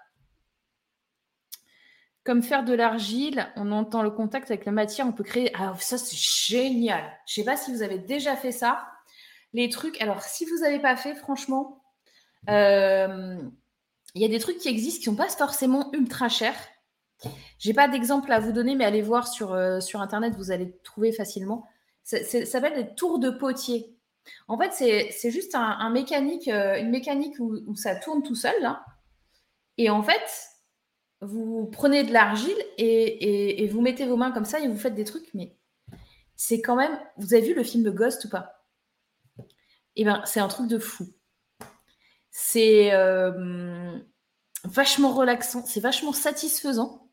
comme faire de l'argile, on entend le contact avec la matière, on peut créer. Alors, ça, c'est génial. Je ne sais pas si vous avez déjà fait ça. Les trucs. Alors, si vous n'avez pas fait, franchement, euh, il y a des trucs qui existent qui ne sont pas forcément ultra chers. J'ai pas d'exemple à vous donner, mais allez voir sur, euh, sur Internet, vous allez trouver facilement. Ça, s'appelle des tours de potier. En fait, c'est juste un, mécanique, euh, une mécanique où, ça tourne tout seul. Là. Et en fait, vous prenez de l'argile et, vous mettez vos mains comme ça et vous faites des trucs, mais c'est quand même. Vous avez vu le film Ghost ou pas? Eh bien, c'est un truc de fou. C'est euh, vachement relaxant, c'est vachement satisfaisant.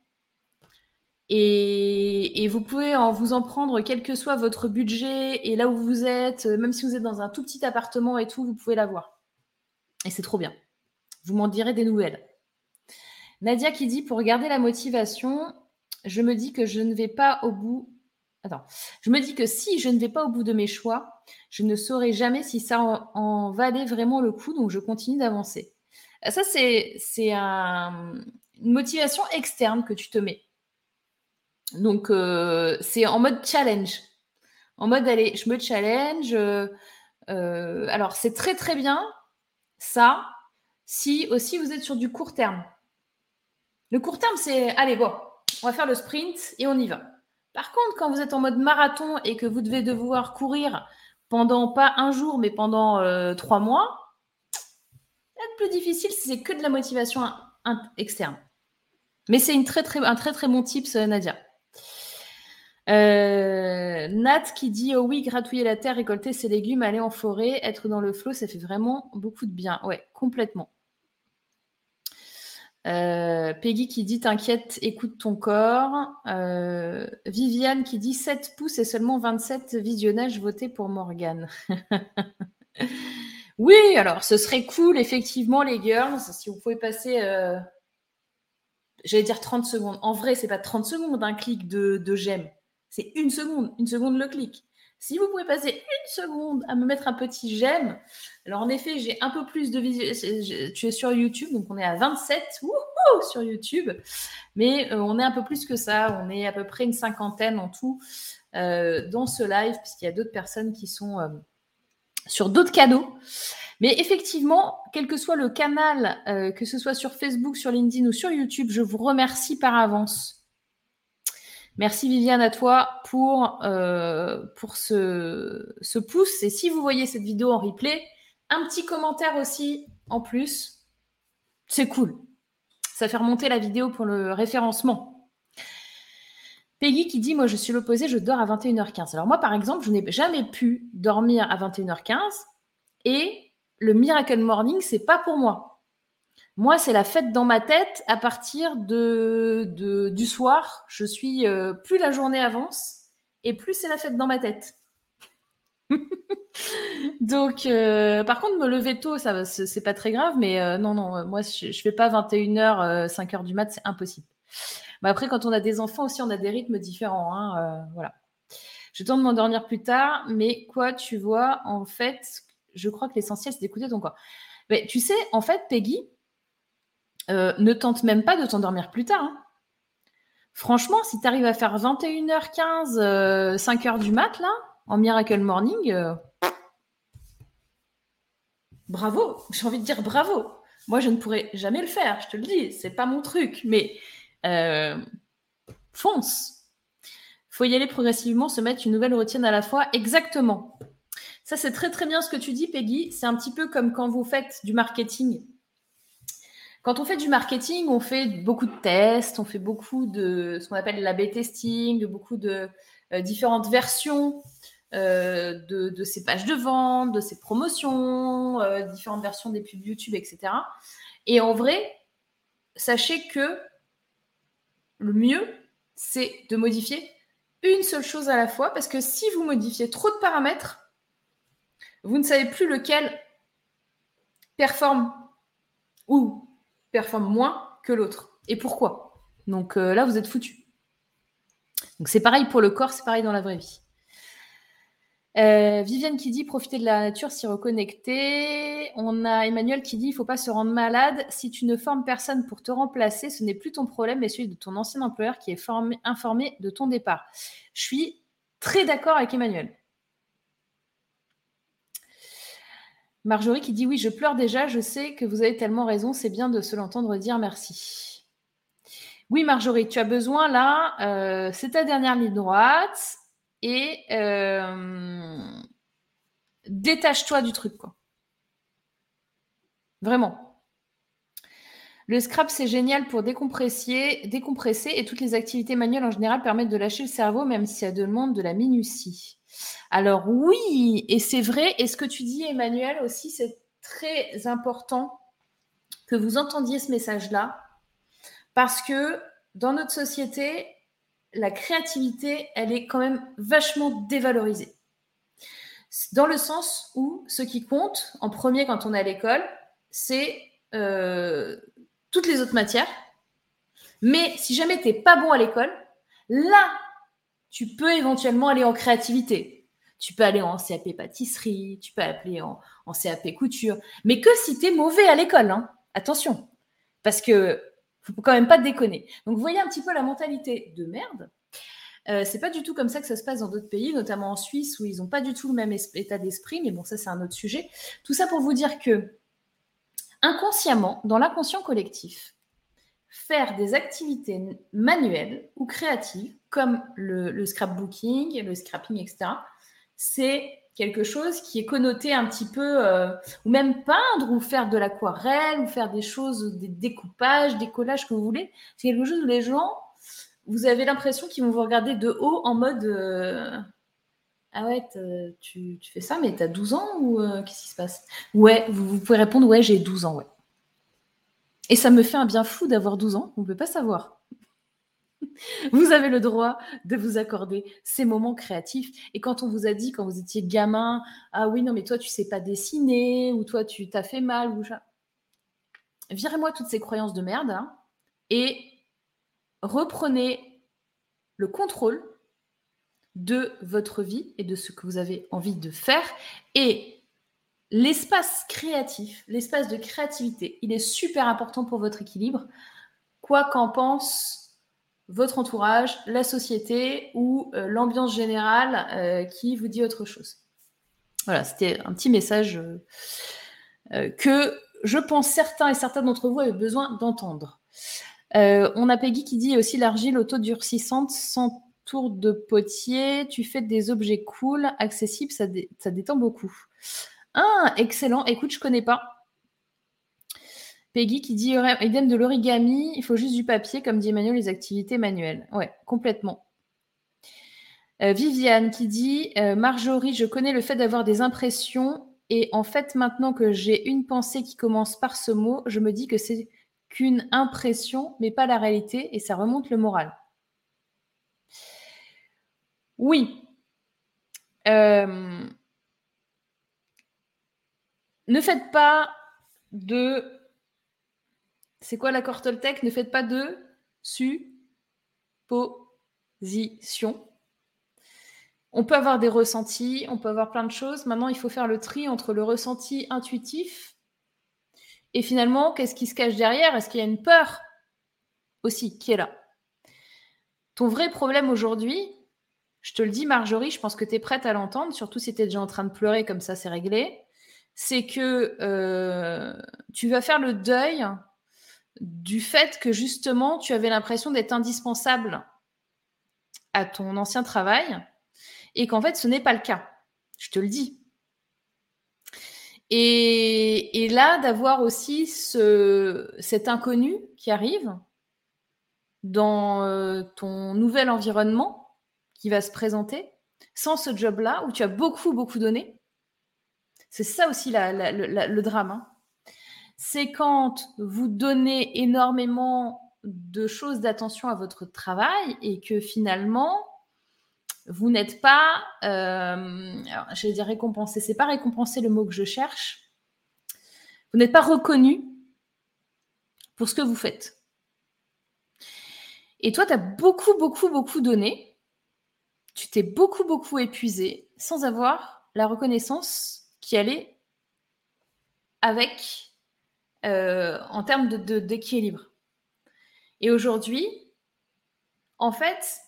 Et, vous pouvez en vous en prendre quel que soit votre budget et là où vous êtes, même si vous êtes dans un tout petit appartement et tout, vous pouvez l'avoir. Et c'est trop bien. Vous m'en direz des nouvelles. Nadia qui dit pour garder la motivation, je me dis que je ne vais pas au bout. Attends, je me dis que si je ne vais pas au bout de mes choix, je ne saurai jamais si ça en, valait vraiment le coup, donc je continue d'avancer. Ça, c'est une motivation externe que tu te mets. Donc, euh, c'est en mode challenge. En mode, allez, je me challenge. Euh, alors, c'est très, très bien, ça, si aussi vous êtes sur du court terme. Le court terme, c'est allez, bon, on va faire le sprint et on y va. Par contre, quand vous êtes en mode marathon et que vous devez devoir courir pendant pas un jour, mais pendant euh, trois mois, être plus difficile si c'est que de la motivation externe. Mais c'est très, très, un très très bon tips, Nadia. Euh, Nat qui dit oh oui, gratouiller la terre, récolter ses légumes, aller en forêt, être dans le flot, ça fait vraiment beaucoup de bien. Ouais, complètement. Euh, Peggy qui dit T'inquiète, écoute ton corps. Euh, Viviane qui dit 7 pouces et seulement 27 visionnages votés pour Morgane. oui, alors ce serait cool, effectivement, les girls, si vous pouvez passer, euh, j'allais dire 30 secondes. En vrai, c'est pas 30 secondes un clic de, de j'aime, c'est une seconde, une seconde le clic. Si vous pouvez passer une seconde à me mettre un petit j'aime, alors en effet, j'ai un peu plus de visu... Tu es sur YouTube, donc on est à 27 sur YouTube, mais euh, on est un peu plus que ça. On est à peu près une cinquantaine en tout euh, dans ce live, puisqu'il y a d'autres personnes qui sont euh, sur d'autres canaux. Mais effectivement, quel que soit le canal, que ce soit sur Facebook, sur LinkedIn ou sur YouTube, je vous remercie par avance Merci Viviane à toi pour, euh, pour ce, ce, pouce. Et si vous voyez cette vidéo en replay, un petit commentaire aussi en plus. C'est cool. Ça fait remonter la vidéo pour le référencement. Peggy qui dit Moi, je suis l'opposé, je dors à 21h15. Alors, moi, par exemple, je n'ai jamais pu dormir à 21h15 et le Miracle Morning, c'est pas pour moi. Moi, c'est la fête dans ma tête à partir de, du soir. Je suis euh, plus la journée avance et plus c'est la fête dans ma tête. Donc, euh, par contre, me lever tôt, ça, c'est pas très grave, mais euh, non, non, moi, je, je fais pas 21h, 5h du mat, c'est impossible. Mais après, quand on a des enfants aussi, on a des rythmes différents. Hein, voilà. Je tente de m'endormir plus tard, mais quoi, tu vois, en fait, je crois que l'essentiel, c'est d'écouter ton corps. Mais tu sais, en fait, Peggy, euh, ne tente même pas de t'endormir plus tard. Hein. Franchement, si tu arrives à faire 21h15, 5h euh, du mat, là, en Miracle Morning, euh, bravo, j'ai envie de dire bravo. Moi, je ne pourrais jamais le faire, je te le dis, c'est pas mon truc, mais fonce. Faut y aller progressivement, se mettre une nouvelle routine à la fois. Exactement. Ça, c'est très très bien ce que tu dis, Peggy. C'est un petit peu comme quand vous faites du marketing quand on fait du marketing, on fait beaucoup de tests, on fait beaucoup de ce qu'on appelle l'A-B testing, de beaucoup de euh, différentes versions euh, de, ces pages de vente, de ces promotions, euh, différentes versions des pubs YouTube, etc. Et en vrai, sachez que le mieux, c'est de modifier une seule chose à la fois, parce que si vous modifiez trop de paramètres, vous ne savez plus lequel performe ou performe moins que l'autre. Et pourquoi? Donc euh, là, vous êtes foutu. Donc c'est pareil pour le corps, c'est pareil dans la vraie vie. Euh, Viviane qui dit profiter de la nature, s'y reconnecter. On a Emmanuel qui dit il faut pas se rendre malade. Si tu ne formes personne pour te remplacer, ce n'est plus ton problème, mais celui de ton ancien employeur qui est formé, informé de ton départ. Je suis très d'accord avec Emmanuel. Marjorie qui dit oui, je pleure déjà, je sais que vous avez tellement raison, c'est bien de se l'entendre dire merci. Oui, Marjorie, tu as besoin là, euh, c'est ta dernière ligne droite et euh, détache-toi du truc, quoi. Vraiment. Le scrap, c'est génial pour décompresser, décompresser et toutes les activités manuelles en général permettent de lâcher le cerveau, même si ça demande de la minutie. Alors oui, et c'est vrai, et ce que tu dis, Emmanuel, aussi, c'est très important que vous entendiez ce message-là, parce que dans notre société, la créativité, elle est quand même vachement dévalorisée. Dans le sens où ce qui compte en premier quand on est à l'école, c'est euh, toutes les autres matières. Mais si jamais tu n'es pas bon à l'école, là, tu peux éventuellement aller en créativité. Tu peux aller en CAP pâtisserie, tu peux appeler en, CAP couture, mais que si tu es mauvais à l'école. Hein. Attention, parce que faut quand même pas déconner. Donc, vous voyez un petit peu la mentalité de merde. Euh, c'est pas du tout comme ça que ça se passe dans d'autres pays, notamment en Suisse, où ils n'ont pas du tout le même état d'esprit, mais bon, ça, c'est un autre sujet. Tout ça pour vous dire que, inconsciemment, dans l'inconscient collectif, faire des activités manuelles ou créatives, comme le, scrapbooking, le scrapping, etc., c'est quelque chose qui est connoté un petit peu, euh, ou même peindre, ou faire de l'aquarelle, ou faire des choses, des découpages, des collages que vous voulez. C'est quelque chose où les gens, vous avez l'impression qu'ils vont vous regarder de haut en mode euh, Ah ouais, tu, fais ça, mais tu as 12 ans ou euh, qu'est-ce qui se passe? Ouais, vous, vous, pouvez répondre Ouais, j'ai 12 ans, ouais. Et ça me fait un bien fou d'avoir 12 ans, on ne peut pas savoir. Vous avez le droit de vous accorder ces moments créatifs. Et quand on vous a dit, quand vous étiez gamin, ah oui, non, mais toi, tu sais pas dessiner, ou toi, tu t'as fait mal, ou Virez-moi toutes ces croyances de merde hein, et reprenez le contrôle de votre vie et de ce que vous avez envie de faire. Et l'espace créatif, l'espace de créativité, il est super important pour votre équilibre, quoi qu'en pense votre entourage, la société ou euh, l'ambiance générale euh, qui vous dit autre chose. Voilà, c'était un petit message euh, que je pense certains et certains d'entre vous avaient besoin d'entendre. on a Peggy qui dit aussi l'argile auto-durcissante sans tour de potier, tu fais des objets cool, accessibles, ça, ça détend beaucoup. Ah, excellent. Écoute, je connais pas. Peggy qui dit idem de l'origami, il faut juste du papier, comme dit Emmanuel, les activités manuelles. Ouais, complètement. Euh, Viviane qui dit euh, Marjorie, je connais le fait d'avoir des impressions et en fait, maintenant que j'ai une pensée qui commence par ce mot, je me dis que c'est qu'une impression, mais pas la réalité, et ça remonte le moral. Oui. Euh, ne faites pas de. C'est quoi l'accord Toltec? Ne faites pas de supposition. On peut avoir des ressentis, on peut avoir plein de choses. Maintenant, il faut faire le tri entre le ressenti intuitif et finalement, qu'est-ce qui se cache derrière? Est-ce qu'il y a une peur aussi qui est là? Ton vrai problème aujourd'hui, je te le dis, Marjorie, je pense que tu es prête à l'entendre, surtout si tu es déjà en train de pleurer, comme ça, c'est réglé c'est que euh, tu vas faire le deuil du fait que justement tu avais l'impression d'être indispensable à ton ancien travail et qu'en fait ce n'est pas le cas. Je te le dis. Et, là, d'avoir aussi ce, cet inconnu qui arrive dans euh, ton nouvel environnement qui va se présenter, sans ce job-là, où tu as beaucoup, beaucoup donné, c'est ça aussi le drame. Hein. C'est quand vous donnez énormément de choses d'attention à votre travail et que finalement, vous n'êtes pas, euh, j'allais dire récompensé, c'est pas récompenser le mot que je cherche, vous n'êtes pas reconnu pour ce que vous faites. Et toi, tu as beaucoup, beaucoup, beaucoup donné, tu t'es beaucoup, beaucoup épuisé sans avoir la reconnaissance qui allait avec euh, en termes d'équilibre. Et aujourd'hui, en fait,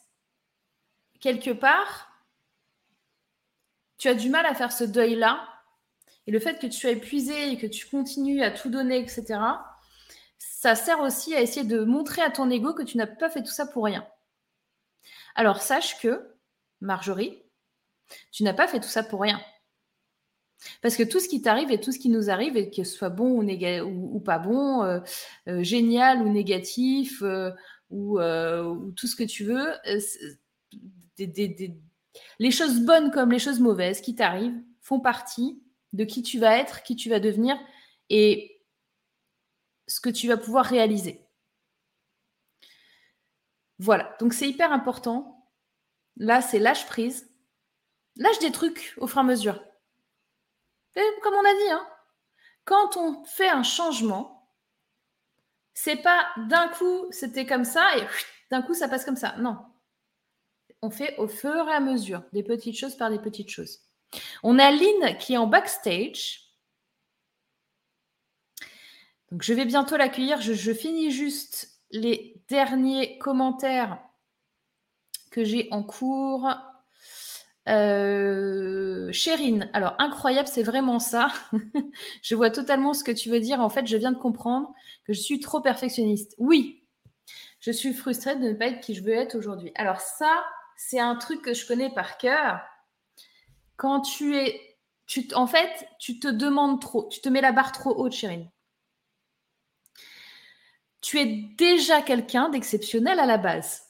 quelque part, tu as du mal à faire ce deuil-là. Et le fait que tu sois épuisé et que tu continues à tout donner, etc., ça sert aussi à essayer de montrer à ton ego que tu n'as pas fait tout ça pour rien. Alors sache que, Marjorie, tu n'as pas fait tout ça pour rien. Parce que tout ce qui t'arrive et tout ce qui nous arrive, et que ce soit bon ou, ou, pas bon, euh, euh, génial ou négatif, euh, ou, tout ce que tu veux, les choses bonnes comme les choses mauvaises qui t'arrivent font partie de qui tu vas être, qui tu vas devenir et ce que tu vas pouvoir réaliser. Voilà, donc c'est hyper important. Là, c'est lâche prise. Lâche des trucs au fur et à mesure comme on a dit, hein, quand on fait un changement, c'est pas d'un coup c'était comme ça et d'un coup ça passe comme ça. Non. On fait au fur et à mesure des petites choses par des petites choses. On a Lynn qui est en backstage. Donc je vais bientôt l'accueillir. je, finis juste les derniers commentaires que j'ai en cours. Euh, Chérine, alors incroyable, c'est vraiment ça. je vois totalement ce que tu veux dire. En fait, je viens de comprendre que je suis trop perfectionniste. Oui, Je suis frustrée de ne pas être qui je veux être aujourd'hui. Alors ça, c'est un truc que je connais par cœur. Quand tu es, tu, en fait, tu te demandes trop, tu te mets la barre trop haute, Chérine. Tu es déjà quelqu'un d'exceptionnel à la base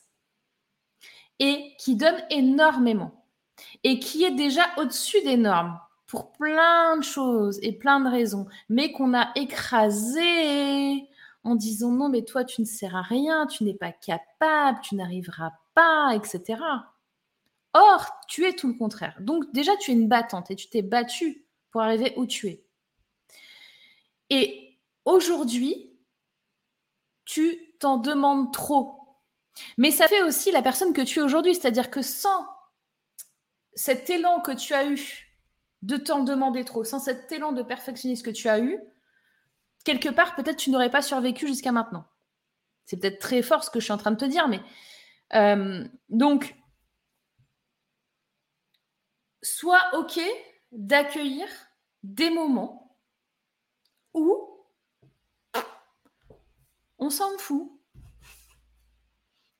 et qui donne énormément et qui est déjà au-dessus des normes pour plein de choses et plein de raisons, mais qu'on a écrasé en disant non, mais toi, tu ne sers à rien, tu n'es pas capable, tu n'arriveras pas, etc. Or, tu es tout le contraire. Donc déjà, tu es une battante et tu t'es battue pour arriver où tu es. Et aujourd'hui, tu t'en demandes trop. Mais ça fait aussi la personne que tu es aujourd'hui. C'est-à-dire que sans cet élan que tu as eu de t'en demander trop, sans cet élan de perfectionniste que tu as eu, quelque part, peut-être tu n'aurais pas survécu jusqu'à maintenant. C'est peut-être très fort ce que je suis en train de te dire, mais euh, donc, sois OK d'accueillir des moments où on s'en fout.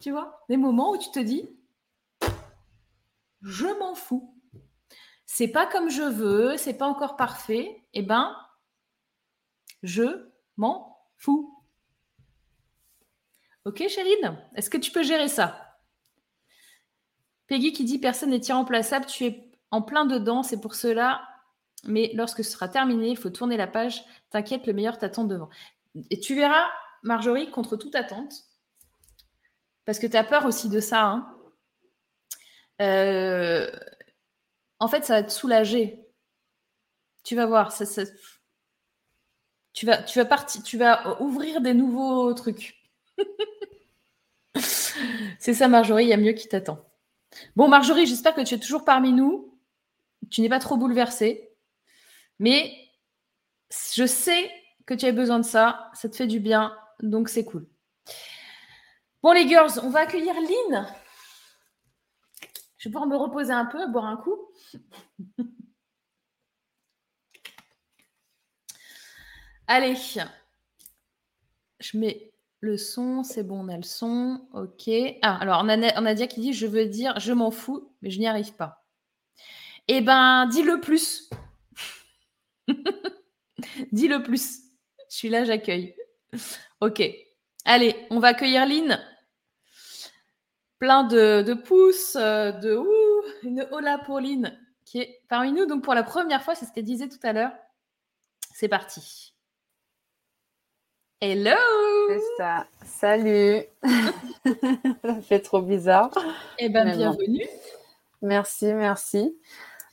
Tu vois, des moments où tu te dis, je m'en fous. C'est pas comme je veux, c'est pas encore parfait. Eh ben, je m'en fous. Ok, Chérine Est-ce que tu peux gérer ça? Peggy qui dit personne n'est irremplaçable, tu es en plein dedans, c'est pour cela. Mais lorsque ce sera terminé, il faut tourner la page. T'inquiète, le meilleur t'attend devant. Et tu verras, Marjorie, contre toute attente, parce que tu as peur aussi de ça. Hein. Euh, en fait, ça va te soulager. Tu vas voir, tu vas ouvrir des nouveaux trucs. C'est ça, Marjorie, il y a mieux qui t'attend. Bon, Marjorie, j'espère que tu es toujours parmi nous. Tu n'es pas trop bouleversée. Mais je sais que tu as besoin de ça. Ça te fait du bien. Donc, c'est cool. Bon, les girls, on va accueillir Lynn. Je vais pouvoir me reposer un peu, boire un coup. Allez, je mets le son, c'est bon, on a le son, ok. Ah, alors on a, on a qui dit, je veux dire, je m'en fous, mais je n'y arrive pas. Eh ben, dis-le plus. dis-le plus. Je suis là, j'accueille. Ok. Allez, on va accueillir Lynn. Plein de, pouces, euh, de ouh, une hola pour Lynn qui est parmi nous. Donc pour la première fois, c'est ce qu'elle disait tout à l'heure. C'est parti. Hello C'est ça. Salut Ça fait trop bizarre. Eh bien, bienvenue. Merci, merci.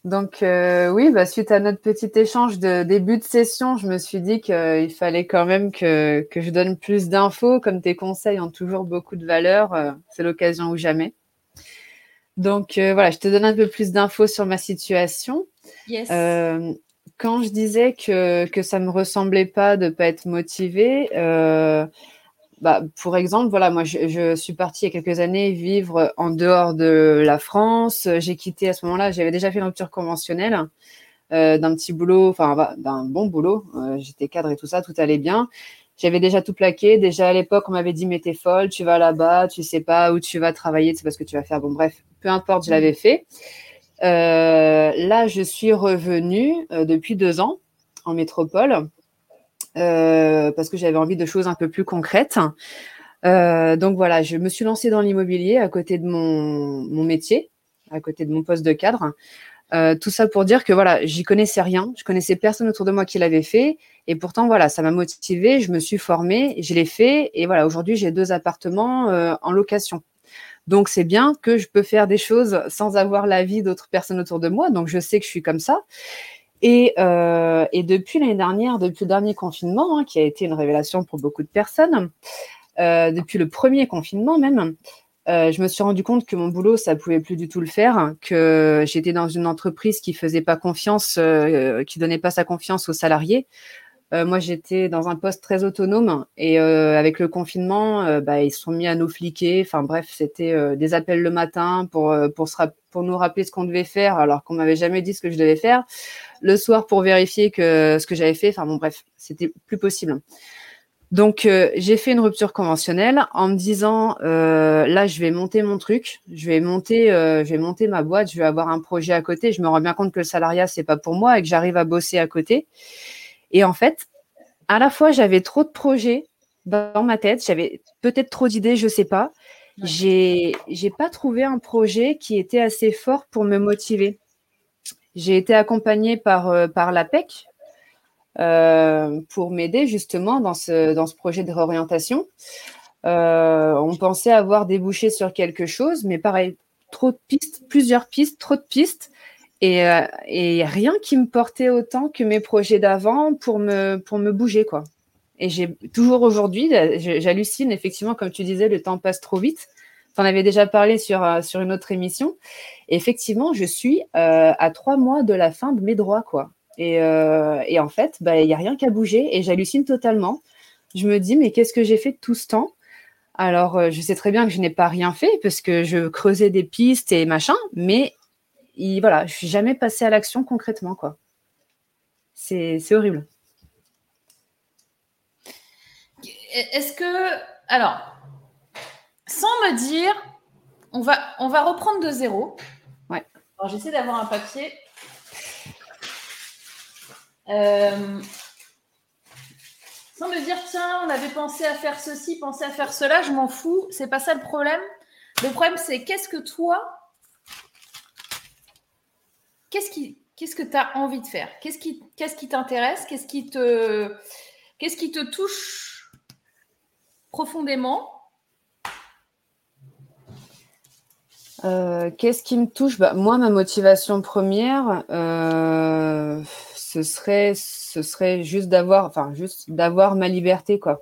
Donc euh, oui, bah, suite à notre petit échange de début de session, je me suis dit qu'il fallait quand même que, que je donne plus d'infos, comme tes conseils ont toujours beaucoup de valeur, euh, c'est l'occasion ou jamais. Donc euh, voilà, je te donne un peu plus d'infos sur ma situation. Yes quand je disais que, que ça me ressemblait pas de pas être motivée, euh, bah, pour exemple, voilà, moi, je, suis partie il y a quelques années vivre en dehors de la France. J'ai quitté à ce moment-là, j'avais déjà fait une rupture conventionnelle euh, d'un petit boulot, enfin, bah, d'un bon boulot. Euh, j'étais cadre et tout ça, tout allait bien. J'avais déjà tout plaqué. Déjà à l'époque, on m'avait dit, mais t'es folle, tu vas là-bas, tu sais pas où tu vas travailler, c'est pas ce que tu vas faire. Bon, bref, peu importe, je l'avais fait. Euh, là, je suis revenue depuis deux ans en métropole euh, parce que j'avais envie de choses un peu plus concrètes. donc voilà, je me suis lancée dans l'immobilier à côté de mon, mon, métier, à côté de mon poste de cadre. tout ça pour dire que voilà, j'y connaissais rien, je connaissais personne autour de moi qui l'avait fait, et pourtant voilà, ça m'a motivée, je me suis formée, je l'ai fait, et voilà, aujourd'hui j'ai deux appartements en location. Donc c'est bien que je peux faire des choses sans avoir l'avis d'autres personnes autour de moi. Donc je sais que je suis comme ça. Et, euh, depuis l'année dernière, depuis le dernier confinement, hein, qui a été une révélation pour beaucoup de personnes, euh, depuis le premier confinement même, euh, je me suis rendu compte que mon boulot, ça pouvait plus du tout le faire, que j'étais dans une entreprise qui faisait pas confiance, qui donnait pas sa confiance aux salariés. Euh, moi, j'étais dans un poste très autonome et euh, avec le confinement, euh, bah, ils se sont mis à nous fliquer. Enfin bref, c'était des appels le matin pour pour, pour nous rappeler ce qu'on devait faire alors qu'on m'avait jamais dit ce que je devais faire. Le soir pour vérifier que ce que j'avais fait. Enfin bon bref, c'était plus possible. Donc, euh, j'ai fait une rupture conventionnelle en me disant, euh, là, je vais monter mon truc, je vais monter, euh, je vais monter ma boîte, je vais avoir un projet à côté. Je me rends bien compte que le salariat, c'est pas pour moi et que j'arrive à bosser à côté. Et en fait, à la fois, j'avais trop de projets dans ma tête, j'avais peut-être trop d'idées, je sais pas. J'ai, j'ai pas trouvé un projet qui était assez fort pour me motiver. J'ai été accompagnée par, par l'APEC, euh, pour m'aider justement dans ce, dans ce projet de réorientation. Euh, on pensait avoir débouché sur quelque chose, mais pareil, trop de pistes, plusieurs pistes, trop de pistes. Et, euh, et rien qui me portait autant que mes projets d'avant pour me, pour me bouger, quoi. Et j'ai toujours aujourd'hui, j'hallucine, effectivement, comme tu disais, le temps passe trop vite. Tu en avais déjà parlé sur, sur une autre émission. Et effectivement, je suis à trois mois de la fin de mes droits, quoi. Euh, et, en fait, bah, il n'y a rien qu'à bouger et j'hallucine totalement. Je me dis, mais qu'est-ce que j'ai fait tout ce temps? Alors, euh, je sais très bien que je n'ai pas rien fait parce que je creusais des pistes et machin, mais voilà, je suis jamais passée à l'action concrètement, quoi. C'est horrible. Est-ce que, alors, sans me dire, on va, on va reprendre de zéro. Ouais. Alors, j'essaie d'avoir un papier. Euh, sans me dire, tiens, on avait pensé à faire ceci, pensé à faire cela, je m'en fous. C'est pas ça le problème. Le problème, c'est qu'est-ce que toi, qu'est-ce qui, qu'est-ce que tu as envie de faire? Qu'est-ce qui, qu'est-ce qui t'intéresse? Qu'est-ce qui te, qu'est-ce qui te touche profondément? Euh, Qu'est-ce qui me touche? Bah, Moi, ma motivation première, euh, ce serait, ce serait juste d'avoir, enfin, juste d'avoir ma liberté, quoi.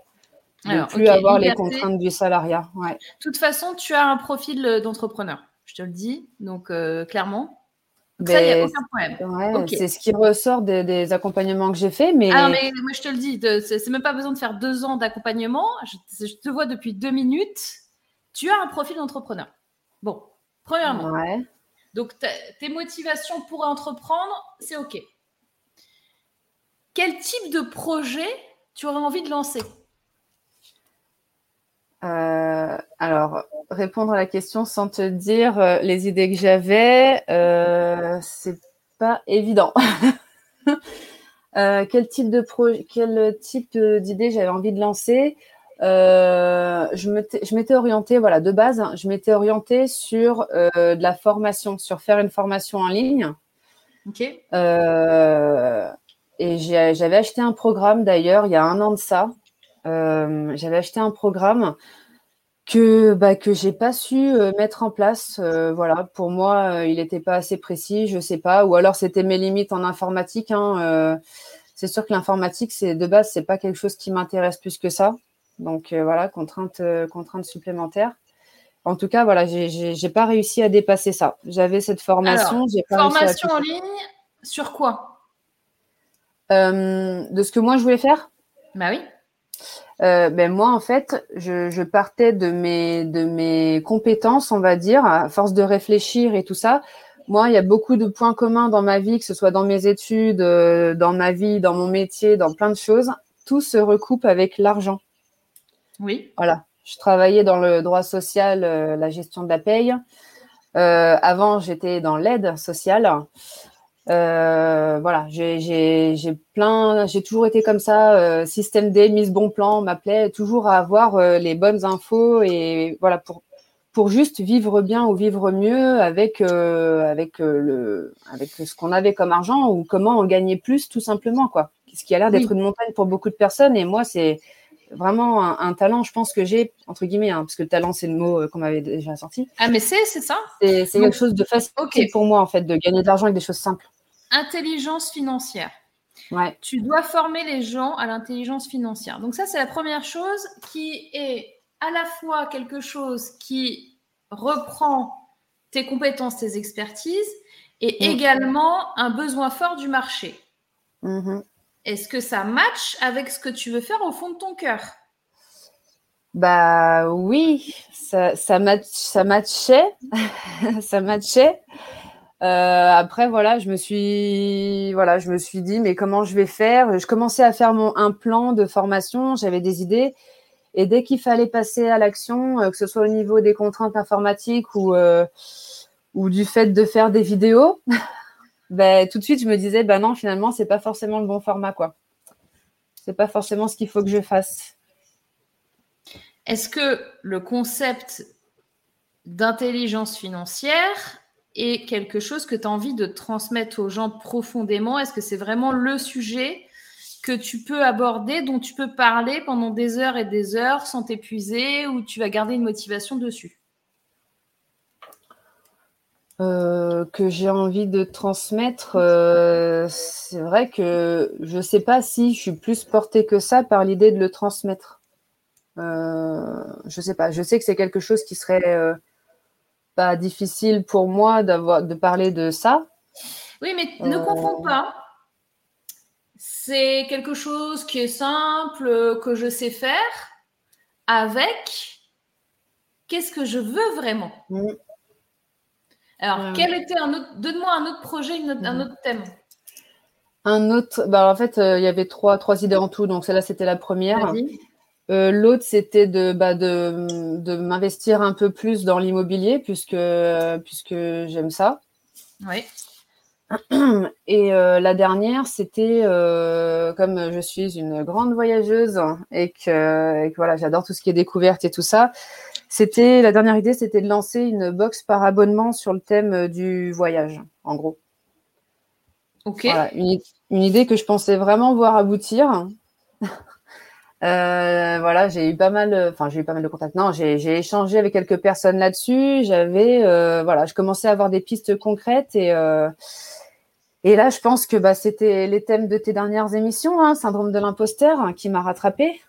De plus avoir les contraintes du salariat. Ouais. De toute façon, tu as un profil d'entrepreneur, je te le dis, donc euh, clairement. Ça, il n'y a aucun problème. C'est ce qui ressort des, accompagnements que j'ai fait. Mais... Ah, mais moi, je te le dis, c'est même pas besoin de faire deux ans d'accompagnement. Je, je, te vois depuis deux minutes. Tu as un profil d'entrepreneur. Bon, premièrement. Donc, tes motivations pour entreprendre, c'est OK quel type de projet tu aurais envie de lancer? Euh, alors, répondre à la question sans te dire euh, les idées que j'avais, euh, c'est pas évident. quel type de quel type d'idée j'avais envie de lancer? Je m'étais orientée, voilà, de base, je m'étais orientée sur de la formation, sur faire une formation en ligne. Ok. Et j'avais acheté un programme d'ailleurs il y a un an de ça. Euh, j'avais acheté un programme que bah, que j'ai pas su euh, mettre en place. Euh, voilà, pour moi, il n'était pas assez précis, je sais pas. Ou alors c'était mes limites en informatique. Hein, c'est sûr que l'informatique, c'est de base, c'est pas quelque chose qui m'intéresse plus que ça. Donc voilà, contrainte contrainte supplémentaire. En tout cas, voilà, j'ai pas réussi à dépasser ça. J'avais cette formation. formation en ligne sur quoi? De ce que moi je voulais faire? Bah oui. Euh, ben moi en fait je, partais de mes de mes compétences on va dire à force de réfléchir et tout ça. Moi il y a beaucoup de points communs dans ma vie que ce soit dans mes études euh, dans ma vie dans mon métier dans plein de choses. Tout se recoupe avec l'argent. Oui. Voilà. Je travaillais dans le droit social la gestion de la paye. Avant j'étais dans l'aide sociale euh, voilà, j'ai plein, j'ai toujours été comme ça. Euh, système D, mise bon plan, m'appelait toujours à avoir euh, les bonnes infos et voilà pour pour juste vivre bien ou vivre mieux avec avec le avec ce qu'on avait comme argent ou comment en gagner plus tout simplement quoi. Ce qui a l'air d'être une montagne pour beaucoup de personnes et moi c'est vraiment un, talent, je pense que j'ai entre guillemets, hein, parce que le talent c'est le mot qu'on m'avait déjà sorti. Ah mais c'est c'est ça? C'est quelque chose de facile pour moi en fait de gagner de l'argent avec des choses simples. Intelligence financière. Ouais. Tu dois former les gens à l'intelligence financière. Donc ça, c'est la première chose qui est à la fois quelque chose qui reprend tes compétences, tes expertises, et mm. également un besoin fort du marché. Mm-hmm. Est-ce que ça match avec ce que tu veux faire au fond de ton cœur? Bah oui, ça, ça, match, ça matchait. ça matchait. Après, voilà, je me suis, voilà, je me suis dit, mais comment je vais faire? Je commençais à faire mon un plan de formation, j'avais des idées, et dès qu'il fallait passer à l'action, que ce soit au niveau des contraintes informatiques ou ou du fait de faire des vidéos, ben, tout de suite je me disais, ben non, finalement, c'est pas forcément le bon format, quoi. C'est pas forcément ce qu'il faut que je fasse. Est-ce que le concept d'intelligence financière est quelque chose que tu as envie de transmettre aux gens profondément? Est-ce que c'est vraiment le sujet que tu peux aborder, dont tu peux parler pendant des heures et des heures sans t'épuiser, ou tu vas garder une motivation dessus? Euh, que j'ai envie de transmettre, euh, c'est vrai que je ne sais pas si je suis plus portée que ça par l'idée de le transmettre. Euh, je sais pas. Je sais que c'est quelque chose qui serait pas difficile pour moi d'avoir de parler de ça. Oui, mais ne confonds pas. C'est quelque chose qui est simple, que je sais faire, avec qu'est-ce que je veux vraiment. Mm. Alors, quel était un autre Donne-moi un autre projet, un mm. autre thème. Un autre. Bah, en fait, il y avait trois, trois idées en tout. Donc, celle-là, c'était la première. Euh, l'autre, c'était de, bah, de, de m'investir un peu plus dans l'immobilier puisque, puisque j'aime ça. Oui. Et euh, la dernière, c'était euh, comme je suis une grande voyageuse et que, et que voilà, j'adore tout ce qui est découverte et tout ça. C'était la dernière idée, c'était de lancer une box par abonnement sur le thème du voyage, en gros. Ok. Voilà, une, une idée que je pensais vraiment voir aboutir. Euh, voilà, j'ai eu pas mal, enfin j'ai eu pas mal de contacts. Non, j'ai échangé avec quelques personnes là-dessus. J'avais, euh, voilà, je commençais à avoir des pistes concrètes et euh, et là, je pense que bah, c'était les thèmes de tes dernières émissions, hein, syndrome de l'imposteur, hein, qui m'a rattrapé.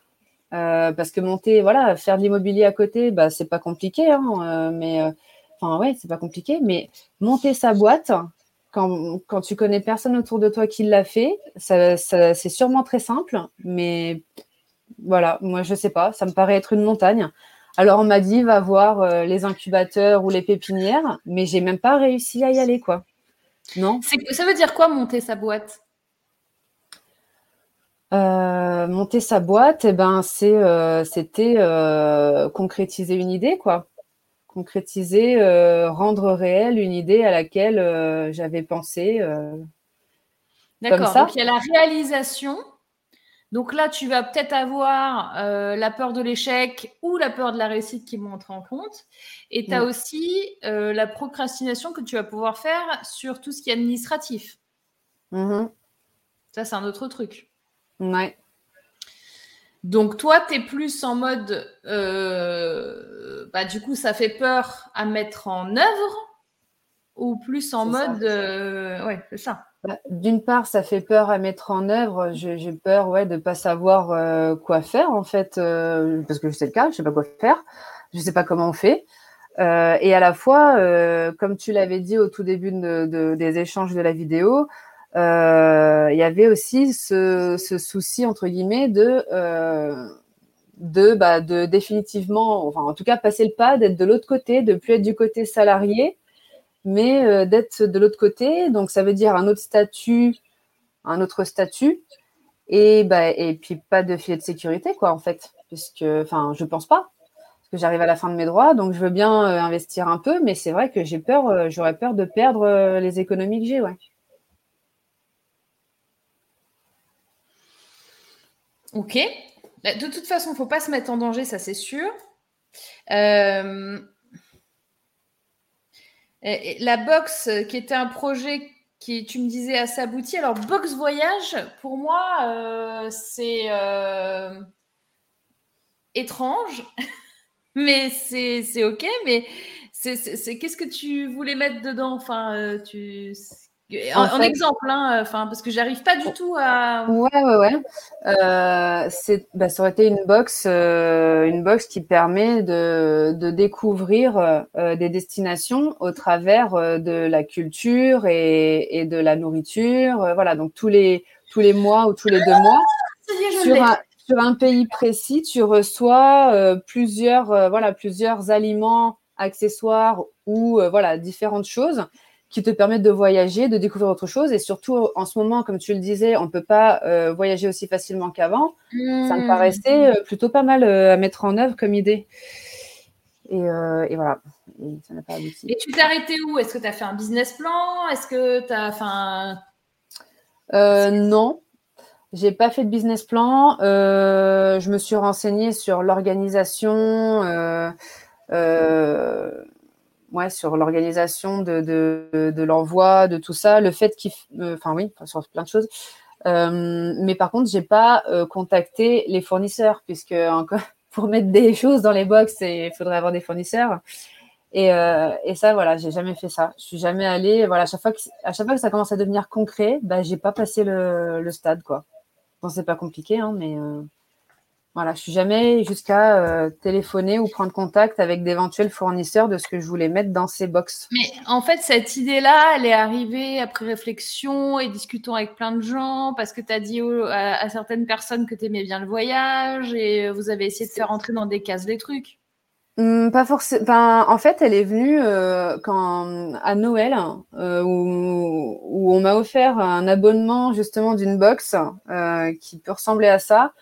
Euh, parce que monter, voilà, faire de l'immobilier à côté, bah c'est pas compliqué, hein, euh, mais enfin ouais, c'est pas compliqué, mais monter sa boîte quand, quand tu connais personne autour de toi qui l'a fait, ça c'est sûrement très simple, mais voilà, moi je sais pas, ça me paraît être une montagne. Alors on m'a dit va voir euh, les incubateurs ou les pépinières, mais j'ai même pas réussi à y aller quoi. Non? Ça veut dire quoi monter sa boîte? Euh, monter sa boîte, eh ben c'est euh, c'était concrétiser une idée quoi, concrétiser, rendre réelle une idée à laquelle j'avais pensé. D'accord. Donc il y a la réalisation donc là, tu vas peut-être avoir euh, la peur de l'échec ou la peur de la réussite qui vont entrer en compte. Et tu as mm. aussi euh, la procrastination que tu vas pouvoir faire sur tout ce qui est administratif. Mm-hmm. Ça, c'est un autre truc. Ouais. Donc toi, tu es plus en mode, euh, bah, du coup, ça fait peur à mettre en œuvre ou plus en mode, ouais, c'est ça. Bah, d'une part, ça fait peur à mettre en œuvre. J'ai peur ouais, de ne pas savoir euh, quoi faire, en fait, euh, parce que c'est le cas, je ne sais pas quoi faire, je ne sais pas comment on fait. Euh, et à la fois, comme tu l'avais dit au tout début de, des échanges de la vidéo, il y avait aussi ce, souci, entre guillemets, de, de, bah, de définitivement, enfin, en tout cas, passer le pas, d'être de l'autre côté, de plus être du côté salarié mais euh, d'être de l'autre côté. Donc, ça veut dire un autre statut, un autre statut, et, bah, et puis pas de filet de sécurité, quoi, en fait, enfin, je pense pas, parce que j'arrive à la fin de mes droits, donc je veux bien euh, investir un peu, mais c'est vrai que j'ai peur, euh, j'aurais peur de perdre les économies que j'ai, ouais. Ok. Bah, de toute façon, il ne faut pas se mettre en danger, ça c'est sûr. Euh, la box, euh, qui était un projet qui, tu me disais, assez abouti. Alors, box voyage, pour moi, euh, c'est euh, étrange, mais c'est OK. Mais c'est qu'est-ce que tu voulais mettre dedans? Enfin, tu en, exemple, hein, enfin, parce que j'arrive pas du tout à. Ouais, ouais, ouais. Euh, bah, ça aurait été une box, euh, une box qui permet de, de découvrir euh, des destinations au travers euh, de la culture et, et de la nourriture. Voilà, donc tous les tous les mois ou tous les deux mois. Ah, sur, un, sur un pays précis, tu reçois plusieurs, voilà, plusieurs aliments, accessoires ou voilà différentes choses qui te permettent de voyager, de découvrir autre chose. Et surtout, en ce moment, comme tu le disais, on ne peut pas euh, voyager aussi facilement qu'avant. Ça me paraissait euh, plutôt pas mal euh, à mettre en œuvre comme idée. Et, voilà. Et, ça pas et tu t'es arrêté où? Est-ce que tu as fait un business plan? Est-ce que tu as fait un... non. J'ai pas fait de business plan. je me suis renseignée sur l'organisation ouais, sur l'organisation de, l'envoi, de tout ça, le fait qu'il, euh, enfin oui, sur plein de choses. Euh, mais par contre, j'ai pas euh, contacté les fournisseurs puisque pour mettre des choses dans les box, il faudrait avoir des fournisseurs. Et, ça, voilà, j'ai jamais fait ça. Je suis jamais allée. Voilà, à chaque fois que, à chaque fois que ça commence à devenir concret, bah, j'ai pas passé le, stade, quoi. Bon, c'est pas compliqué, hein, mais voilà, je suis jamais jusqu'à euh, téléphoner ou prendre contact avec d'éventuels fournisseurs de ce que je voulais mettre dans ces box. Mais en fait, cette idée-là, elle est arrivée après réflexion et discutant avec plein de gens parce que tu as dit à, certaines personnes que tu aimais bien le voyage et vous avez essayé de faire entrer dans des cases les trucs. Hum, pas forcément. en fait, elle est venue euh, quand à Noël euh, où, où, on m'a offert un abonnement justement d'une box qui peut ressembler à ça.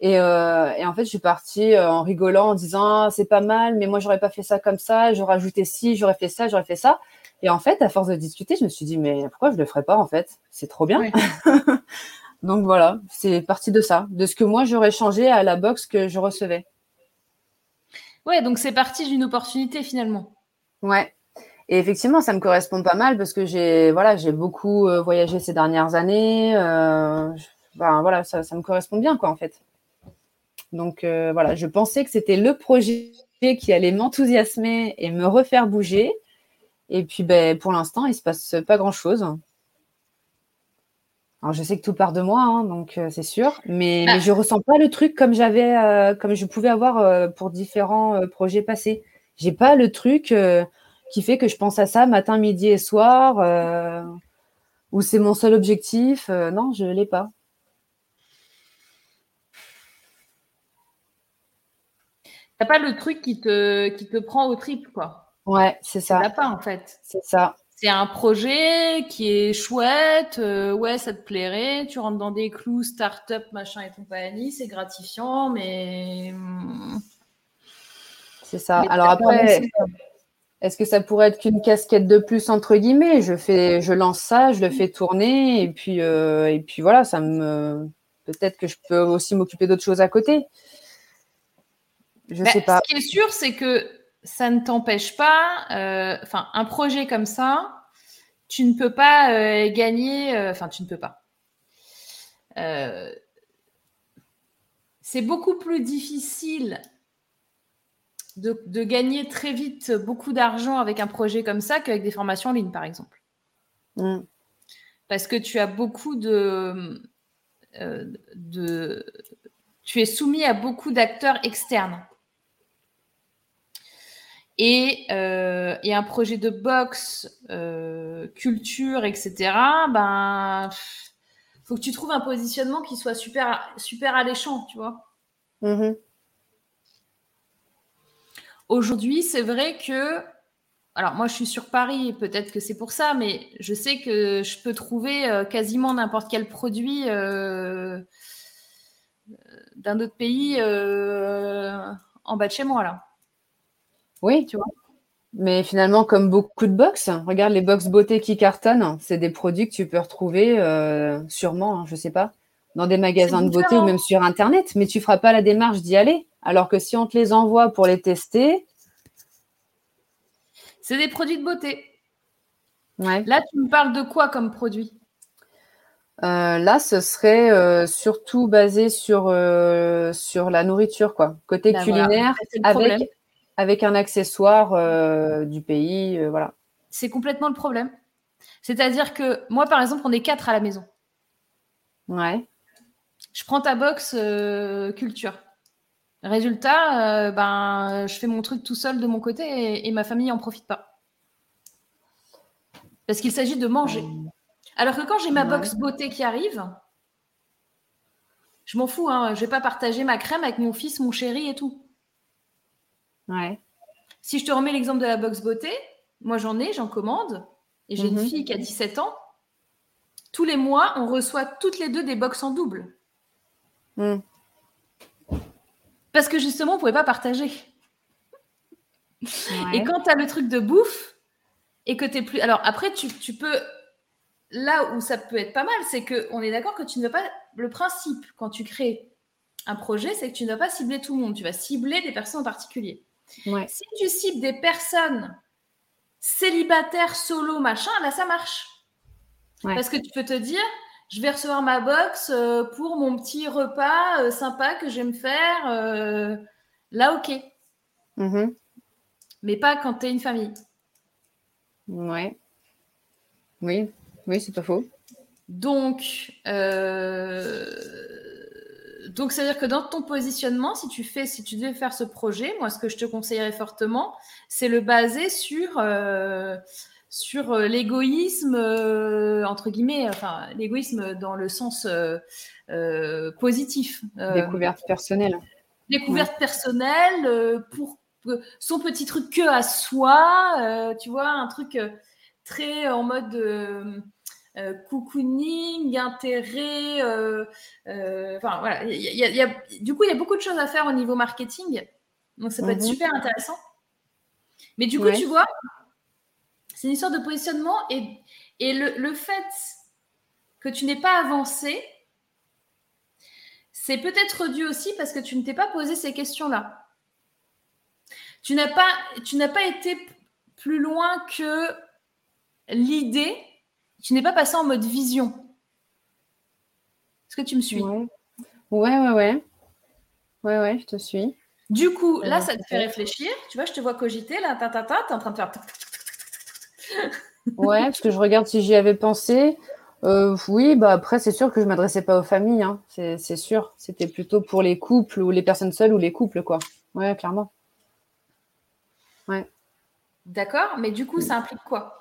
Et, euh, et, en fait, je suis partie euh, en rigolant, en disant ah, c'est pas mal, mais moi j'aurais pas fait ça comme ça, j'aurais ajouté ci, j'aurais fait ça, j'aurais fait ça. Et en fait, à force de discuter, je me suis dit mais pourquoi je le ferais pas en fait? C'est trop bien. Donc voilà, c'est parti de ça, de ce que moi j'aurais changé à la box que je recevais. Ouais, donc c'est parti d'une opportunité finalement. Ouais. Et effectivement, ça me correspond pas mal parce que j'ai voilà, j'ai beaucoup euh, voyagé ces dernières années. Euh, ben, voilà, ça, ça me correspond bien quoi en fait. Donc euh, voilà, je pensais que c'était le projet qui allait m'enthousiasmer et me refaire bouger. Et puis ben, pour l'instant, il ne se passe pas grand-chose. Alors je sais que tout part de moi, hein, donc euh, c'est sûr, mais, je ah. mais, je ressens pas le truc comme j'avais, euh, comme je pouvais avoir pour différents projets passés. J'ai pas le truc qui fait que je pense à ça matin, midi et soir, ou c'est mon seul objectif. non, je l'ai pas. T'as pas le truc qui te, qui te prend au triple, quoi. Ouais, c'est ça. T'as pas, en fait. C'est ça. C'est un projet qui est chouette, euh, ouais, ça te plairait, tu rentres dans des clous, start-up, machin et compagnie, c'est gratifiant, mais. Hmm. C'est ça. Alors après, est-ce que ça pourrait être qu'une casquette de plus, entre guillemets? Je, fais, je lance ça, je le fais tourner, et puis, euh, et puis voilà, ça me. Peut-être que je peux aussi m'occuper d'autres choses à côté. Je sais pas. Ce qui est sûr, c'est que ça ne t'empêche pas. Euh, enfin, un projet comme ça, tu ne peux pas euh, gagner. Euh, enfin, tu ne peux pas. c'est beaucoup plus difficile de, gagner très vite beaucoup d'argent avec un projet comme ça qu'avec des formations en ligne, par exemple. Mm. Parce que tu as beaucoup de, de. Tu es soumis à beaucoup d'acteurs externes. Euh, et, un projet de boxe, euh, culture, etc., ben, faut que tu trouves un positionnement qui soit super, super alléchant, tu vois. Mm-hmm. Aujourd'hui, c'est vrai que, alors moi je suis sur Paris, peut-être que c'est pour ça, mais je sais que je peux trouver euh, quasiment n'importe quel produit d'un autre pays en bas de chez moi là. Oui, tu vois. Mais finalement, comme beaucoup de box, regarde les box beauté qui cartonnent, c'est des produits que tu peux retrouver euh, sûrement, je hein, je sais pas, dans des magasins de beauté ou même sur Internet, mais tu feras pas la démarche d'y aller. Alors que si on te les envoie pour les tester. C'est des produits de beauté. Là, tu me parles de quoi comme produit? Euh, là, ce serait euh, surtout basé sur, sur la nourriture, quoi. Côté ben culinaire, avec, avec un accessoire euh, du pays, euh, voilà. C'est complètement le problème. C'est-à-dire que moi, par exemple, on est quatre à la maison. Ouais. Je prends ta box euh, culture. Résultat, ben, je fais mon truc tout seul de mon côté et, ma famille n'en profite pas. Parce qu'il s'agit de manger. Alors que quand j'ai ma box beauté qui arrive, je m'en fous. Hein, je vais pas partager ma crème avec mon fils, mon chéri et tout. Ouais. Si je te remets l'exemple de la box beauté, moi j'en ai, j'en commande. et j'ai une Mhm. fille qui a 17 ans, tous les mois, on reçoit toutes les deux des box en double. Mm. Parce que justement, on ne pouvait pas partager. Ouais. Et quand tu as le truc de bouffe, et que tu es plus. Alors après, tu, tu peux. Là où ça peut être pas mal, c'est qu'on est d'accord que tu ne veux pas. Le principe, quand tu crées un projet, c'est que tu ne vas pas cibler tout le monde. Tu vas cibler des personnes en particulier. Ouais. Si tu cibles des personnes célibataires, solo, machin, là, ça marche. Ouais. Parce que tu peux te dire, je vais recevoir ma box euh, pour mon petit repas euh, sympa que je vais me faire. euh, là, ok. Mhm. Mais pas quand tu es une famille. Ouais. Oui, oui, c'est pas faux. Donc, euh, donc c'est-à-dire que dans ton positionnement, si tu fais, si tu devais faire ce projet, moi, ce que je te conseillerais fortement, c'est le baser sur euh, sur euh, l'égoïsme euh, entre guillemets, enfin l'égoïsme dans le sens euh, positif. Découverte personnelle. découverte personnelle pour son petit truc que à soi, tu vois, un truc très en mode euh, cocooning, intérêt. euh, euh, Enfin voilà, il y a- il y a- il y a- du coup il y a beaucoup de choses à faire au niveau marketing, donc ça peut être Mhm. super intéressant. Mais du coup Ouais. tu vois, c'est une histoire de positionnement et, et le, le fait que tu n'aies pas avancé, c'est peut-être dû aussi parce que tu ne t'es pas posé ces questions-là. Tu n'as pas, tu n'as pas été plus loin que l'idée. Tu n'es pas passé en mode vision. Est-ce que tu me suis? Ouais. Ouais, ouais, ouais. Ouais, ouais, je te suis. Du coup, là, ça te fait réfléchir. Tu vois, je te vois cogiter. Là, ta, ta, ta, t'es en train de faire. Ouais, parce que je regarde si j'y avais pensé. Euh, oui, bah après, c'est sûr que je m'adressais pas aux familles, hein. C'est, sûr. C'était plutôt pour les couples ou les personnes seules ou les couples, quoi. Ouais, clairement. D'accord, mais du coup, ça implique quoi?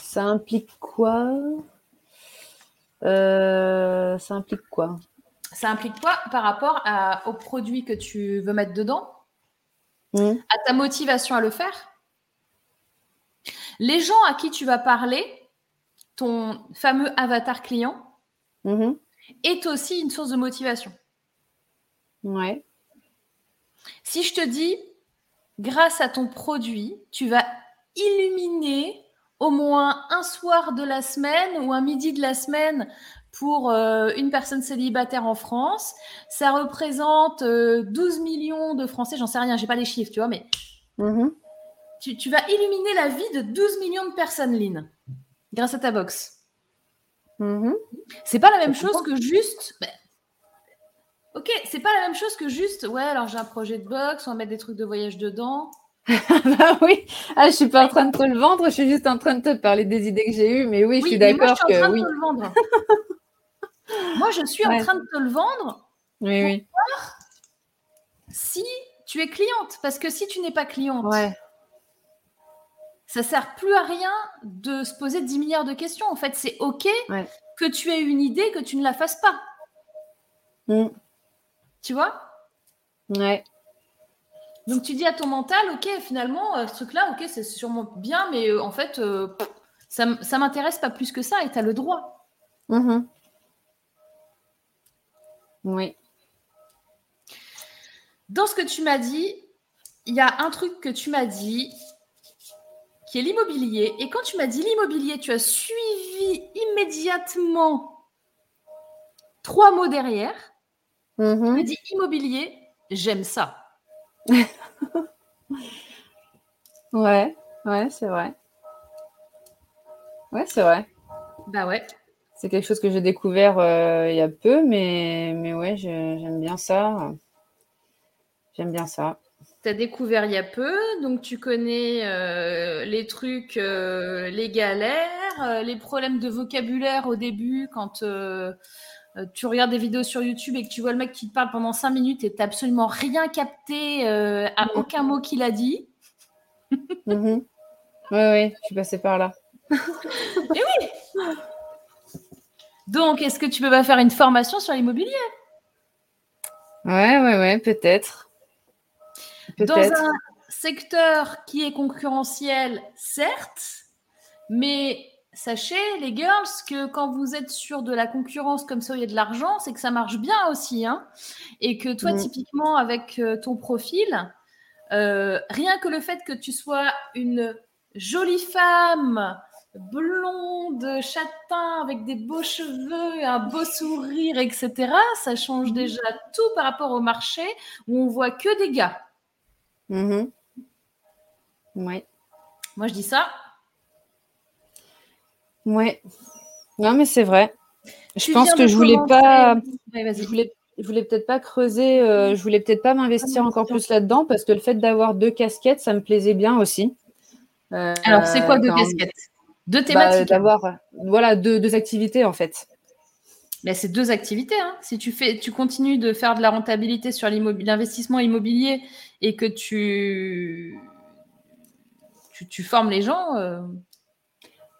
Ça implique quoi? Euh, Ça implique quoi? Ça implique quoi par rapport à, au produit que tu veux mettre dedans? Hmm. à ta motivation à le faire? Les gens à qui tu vas parler, ton fameux avatar client, Mhm. est aussi une source de motivation. Ouais. Si je te dis, grâce à ton produit, tu vas illuminer au moins un soir de la semaine ou un midi de la semaine pour euh, une personne célibataire en France, ça représente euh, 12 millions de Français, j'en sais rien, j'ai pas les chiffres, tu vois, mais Mhm. tu, tu vas illuminer la vie de 12 millions de personnes, Lynn, grâce à ta box. Mhm. C'est pas la même chose que juste. ben, ok, c'est pas la même chose que juste. Ouais, alors j'ai un projet de box, on va mettre des trucs de voyage dedans. bah oui. Ah, je suis pas en train de te le vendre, je suis juste en train de te parler des idées que j'ai eues, mais oui, je suis d'accord je suis en train que de oui. te le vendre. moi, je suis en train de te le vendre Oui, oui. si tu es cliente. Parce que si tu n'es pas cliente, Ouais. ça sert plus à rien de se poser 10 milliards de questions. En fait, c'est OK Ouais. que tu aies une idée, que tu ne la fasses pas. Mm. Tu vois? Ouais. Donc tu dis à ton mental, ok, finalement, euh, ce truc-là, ok, c'est sûrement bien, mais euh, en fait, euh, ça, ça m'intéresse pas plus que ça et tu as le droit. Mhm. Oui. Dans ce que tu m'as dit, il y a un truc que tu m'as dit qui est l'immobilier. Et quand tu m'as dit l'immobilier, tu as suivi immédiatement trois mots derrière. Tu Mhm. m'as dit immobilier, j'aime ça. Ouais. Ouais, c'est vrai. Ouais, c'est vrai. Bah ouais. C'est quelque chose que j'ai découvert euh, il y a peu, mais, mais ouais, j'aime bien ça. J'aime bien ça. Tu as découvert il y a peu, donc tu connais euh, les trucs, euh, les galères, les problèmes de vocabulaire au début quand tu regardes des vidéos sur YouTube et que tu vois le mec qui te parle pendant 5 minutes et tu absolument rien capté euh, à Mhm. aucun mot qu'il a dit. Mhm. Ouais, ouais, je suis passée par là. Donc, est-ce que tu peux pas faire une formation sur l'immobilier? Ouais, ouais, ouais, peut-être. Dans un secteur qui est concurrentiel, certes, Mais sachez, les girls, que quand vous êtes sur de la concurrence comme ça où il y a de l'argent, c'est que ça marche bien aussi. Hein et que toi, Mm. typiquement, avec euh, ton profil, euh, rien que le fait que tu sois une jolie femme, blonde, châtain, avec des beaux cheveux, un beau sourire, etc., ça change déjà tout par rapport au marché où on voit que des gars. Mhm. Ouais. Moi, je dis ça. Ouais. Non, mais c'est vrai. Je Tu pense que je voulais pas. Ouais. Je voulais, je voulais peut-être pas creuser, euh, je voulais peut-être pas m'investir encore plus là-dedans parce que le fait d'avoir deux casquettes, ça me plaisait bien aussi. Euh, Alors, c'est quoi deux quand- casquettes? Deux bah, thématiques. D'avoir, voilà, deux, deux activités en fait. Mais c'est deux activités. hein. Si tu, fais, tu continues de faire de la rentabilité sur l'investissement immobilier et que tu, tu, tu formes les gens, euh,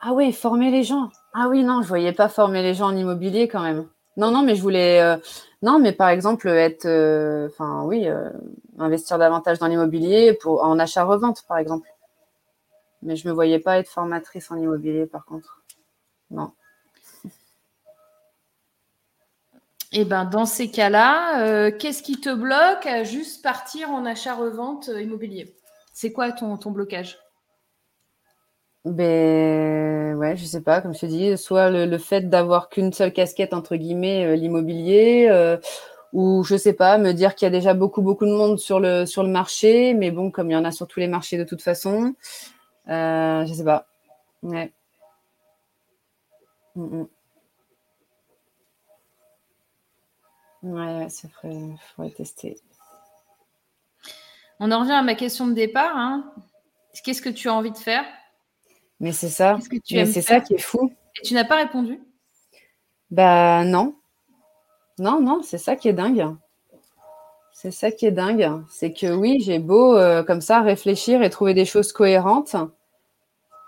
Ah oui, former les gens. Ah oui, non, je voyais pas former les gens en immobilier quand même. Non, non, mais je voulais. euh, Non, mais par exemple, être. euh, Enfin, oui, euh, investir davantage dans l'immobilier en achat-revente, par exemple. Mais je me voyais pas être formatrice en immobilier, par contre. Non. et ben dans ces cas-là, qu'est-ce qui te bloque à juste partir en achat-revente immobilier? C'est quoi ton blocage? Ben ouais, je sais pas, comme je te dis, soit le, le fait d'avoir qu'une seule casquette, entre guillemets, euh, l'immobilier, euh, ou je sais pas, me dire qu'il y a déjà beaucoup, beaucoup de monde sur le, sur le marché, mais bon, comme il y en a sur tous les marchés de toute façon, euh, je sais pas. Ouais. Mm, mm. Ouais, ça ferait, faudrait tester. On en revient à ma question de départ. hein. Qu'est-ce que tu as envie de faire? Mais c'est ça, Qu'est-ce que tu mais c'est ça qui est fou. Et tu n'as pas répondu? Bah non. Non, non, c'est ça qui est dingue. C'est ça qui est dingue. C'est que oui, j'ai beau euh, comme ça réfléchir et trouver des choses cohérentes.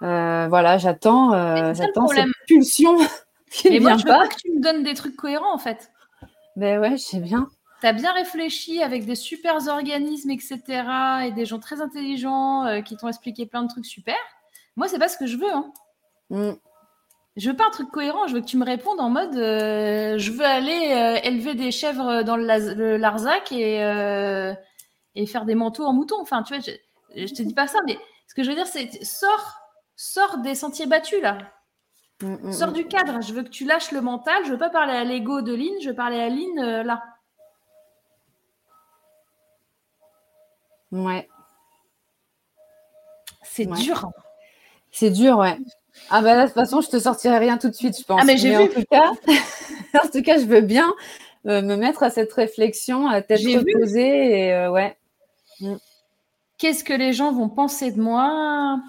Euh, voilà, j'attends euh, j'attends cette pulsion qui Mais ne moi, vient je veux pas. que tu me donnes des trucs cohérents en fait. Mais ouais, je sais bien. Tu as bien réfléchi avec des super organismes, etc. et des gens très intelligents euh, qui t'ont expliqué plein de trucs super. Moi, c'est pas ce que je veux. Hein. Mm. Je veux pas un truc cohérent. Je veux que tu me répondes en mode euh, je veux aller euh, élever des chèvres dans le, Larzac et, euh, et faire des manteaux en mouton. Enfin, tu vois, je, je te dis pas ça, mais ce que je veux dire, c'est sors, sors des sentiers battus là. Mm, mm, Sors mm. du cadre. Je veux que tu lâches le mental. Je veux pas parler à l'ego de Lynn. Je veux parler à Lynn là. Ouais, C'est Ouais. dur. C'est dur, ouais. Ah bah là, de toute façon, je te sortirai rien tout de suite, je pense. Ah, mais j'ai en vu. tout cas, en tout cas, je veux bien euh, me mettre à cette réflexion, à tête reposée et euh, ouais. Qu'est-ce que les gens vont penser de moi?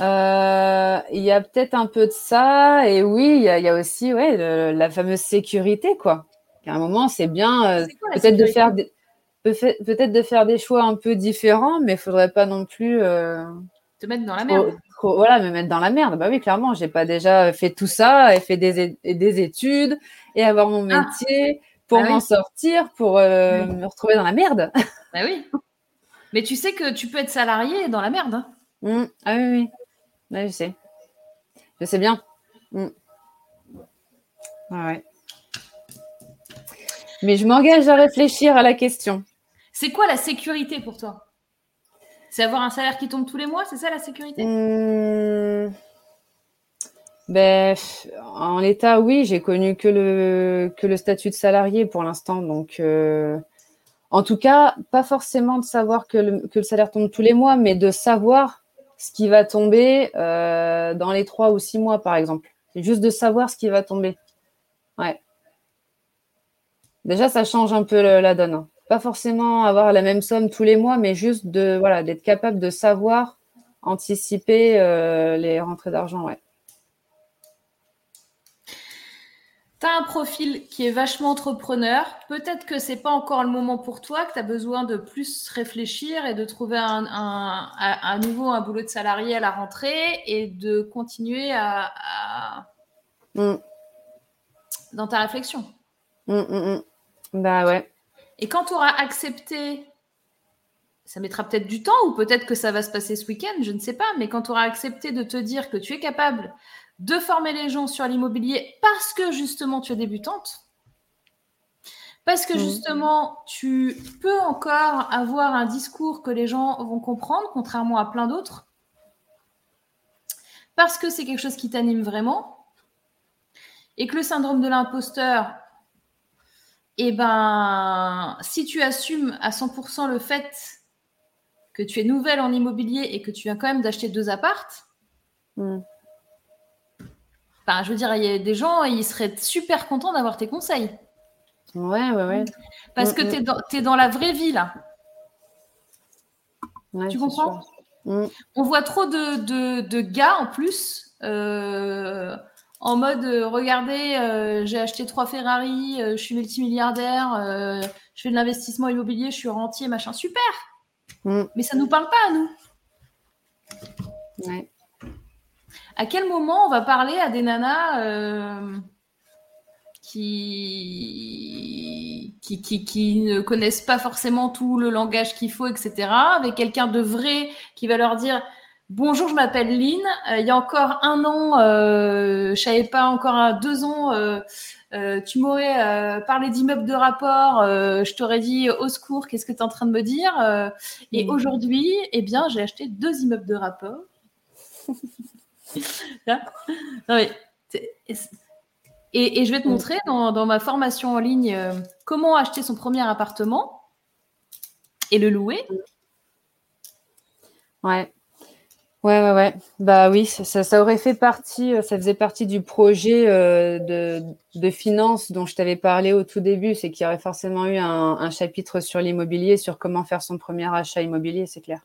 Euh, Il y a peut-être un peu de ça, et oui, il y a, il y a aussi ouais, le- la fameuse sécurité, quoi. À un moment, c'est bien peut-être de faire des, peut- peut-être de faire des choix un peu différents, mais il faudrait pas non plus Te mettre dans la merde. Trop- voilà, me mettre dans la merde. Bah oui, clairement, j'ai pas déjà fait tout ça et fait des, des études et avoir mon Ah. métier pour Ah oui. m'en sortir, pour euh, Oui. me retrouver dans la merde. Bah oui. Mais tu sais que tu peux être salarié dans la merde. hein. Mm. Ah oui, oui. Ouais, je sais. Je sais bien. Mm. Ouais, ouais. Mais je m'engage à réfléchir à la question. C'est quoi la sécurité pour toi? C'est avoir un salaire qui tombe tous les mois C'est ça la sécurité? Mm. Ben, en l'état, oui, j'ai connu que le, que le statut de salarié pour l'instant. Donc, euh, en tout cas, pas forcément de savoir que le, que le salaire tombe tous les mois, mais de savoir ce qui va tomber euh, dans les trois ou six mois, par exemple. Juste de savoir ce qui va tomber. Ouais. Déjà, ça change un peu la donne. Pas forcément avoir la même somme tous les mois, mais juste de voilà d'être capable de savoir anticiper euh, les rentrées d'argent. Ouais. Tu as un profil qui est vachement entrepreneur. Peut-être que c'est pas encore le moment pour toi, que tu as besoin de plus réfléchir et de trouver un, un- à, à nouveau un boulot de salarié à la rentrée et de continuer à, à- Mm, dans ta réflexion. mm, mm, mm. Bah ouais. Et quand tu auras accepté ça mettra peut-être du temps ou peut-être que ça va se passer ce week-end, je ne sais pas, mais quand tu auras accepté de te dire que tu es capable de former les gens sur l'immobilier parce que justement tu es débutante, parce que mmh. justement tu peux encore avoir un discours que les gens vont comprendre, contrairement à plein d'autres, parce que c'est quelque chose qui t'anime vraiment, et que le syndrome de l'imposteur, eh ben, si tu assumes à 100% le fait que tu es nouvelle en immobilier et que tu viens quand même d'acheter deux appartes, mmh. je veux dire, il y a des gens, ils seraient super contents d'avoir tes conseils. Ouais, ouais, ouais. Parce que tu es, dans la vraie vie, là. tu comprends? On voit trop de, de, gars, en plus, euh, en mode, euh, regardez, euh, j'ai acheté trois Ferrari, je suis multimilliardaire, je fais de l'investissement immobilier, je suis rentier, machin. Super mmh. Mais ça ne nous parle pas à nous. Ouais. À quel moment on va parler à des nanas qui, qui, qui, ne connaissent pas forcément tout le langage qu'il faut, etc. Avec quelqu'un de vrai qui va leur dire Bonjour, je m'appelle Lynn. Euh, il y a encore un an, euh, je savais pas, encore deux ans, euh, euh, tu m'aurais parlé d'immeuble de rapport, je t'aurais dit au secours, qu'est-ce que tu es en train de me dire Et mmh. aujourd'hui, eh bien, j'ai acheté deux immeubles de rapport. non, mais, et, je vais te mm. montrer dans, ma formation en ligne comment acheter son premier appartement et le louer. Ouais. Ouais, ouais, ouais. Bah oui, ça, aurait fait partie, euh, ça faisait partie du projet euh, de, de finance dont je t'avais parlé au tout début. C'est qu'il y aurait forcément eu un, chapitre sur l'immobilier, sur comment faire son premier achat immobilier, c'est clair.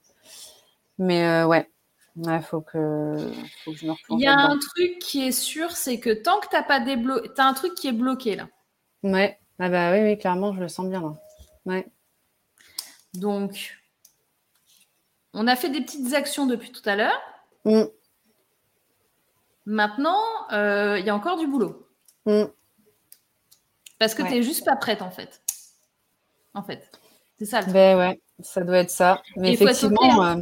Mais ouais, Ouais, faut que, faut que je me Il y a un truc qui est sûr, c'est que tant que tu n'as pas débloqué, tu as un truc qui est bloqué là. Ouais, ah bah oui, oui, clairement, je le sens bien là. Ouais. Donc, on a fait des petites actions depuis tout à l'heure. Mm. Maintenant, euh, il y a encore du boulot. Mm. Parce que tu n'es juste pas prête en fait. En fait. C'est ça. Le ben ouais, ça doit être ça. Mais effectivement, euh,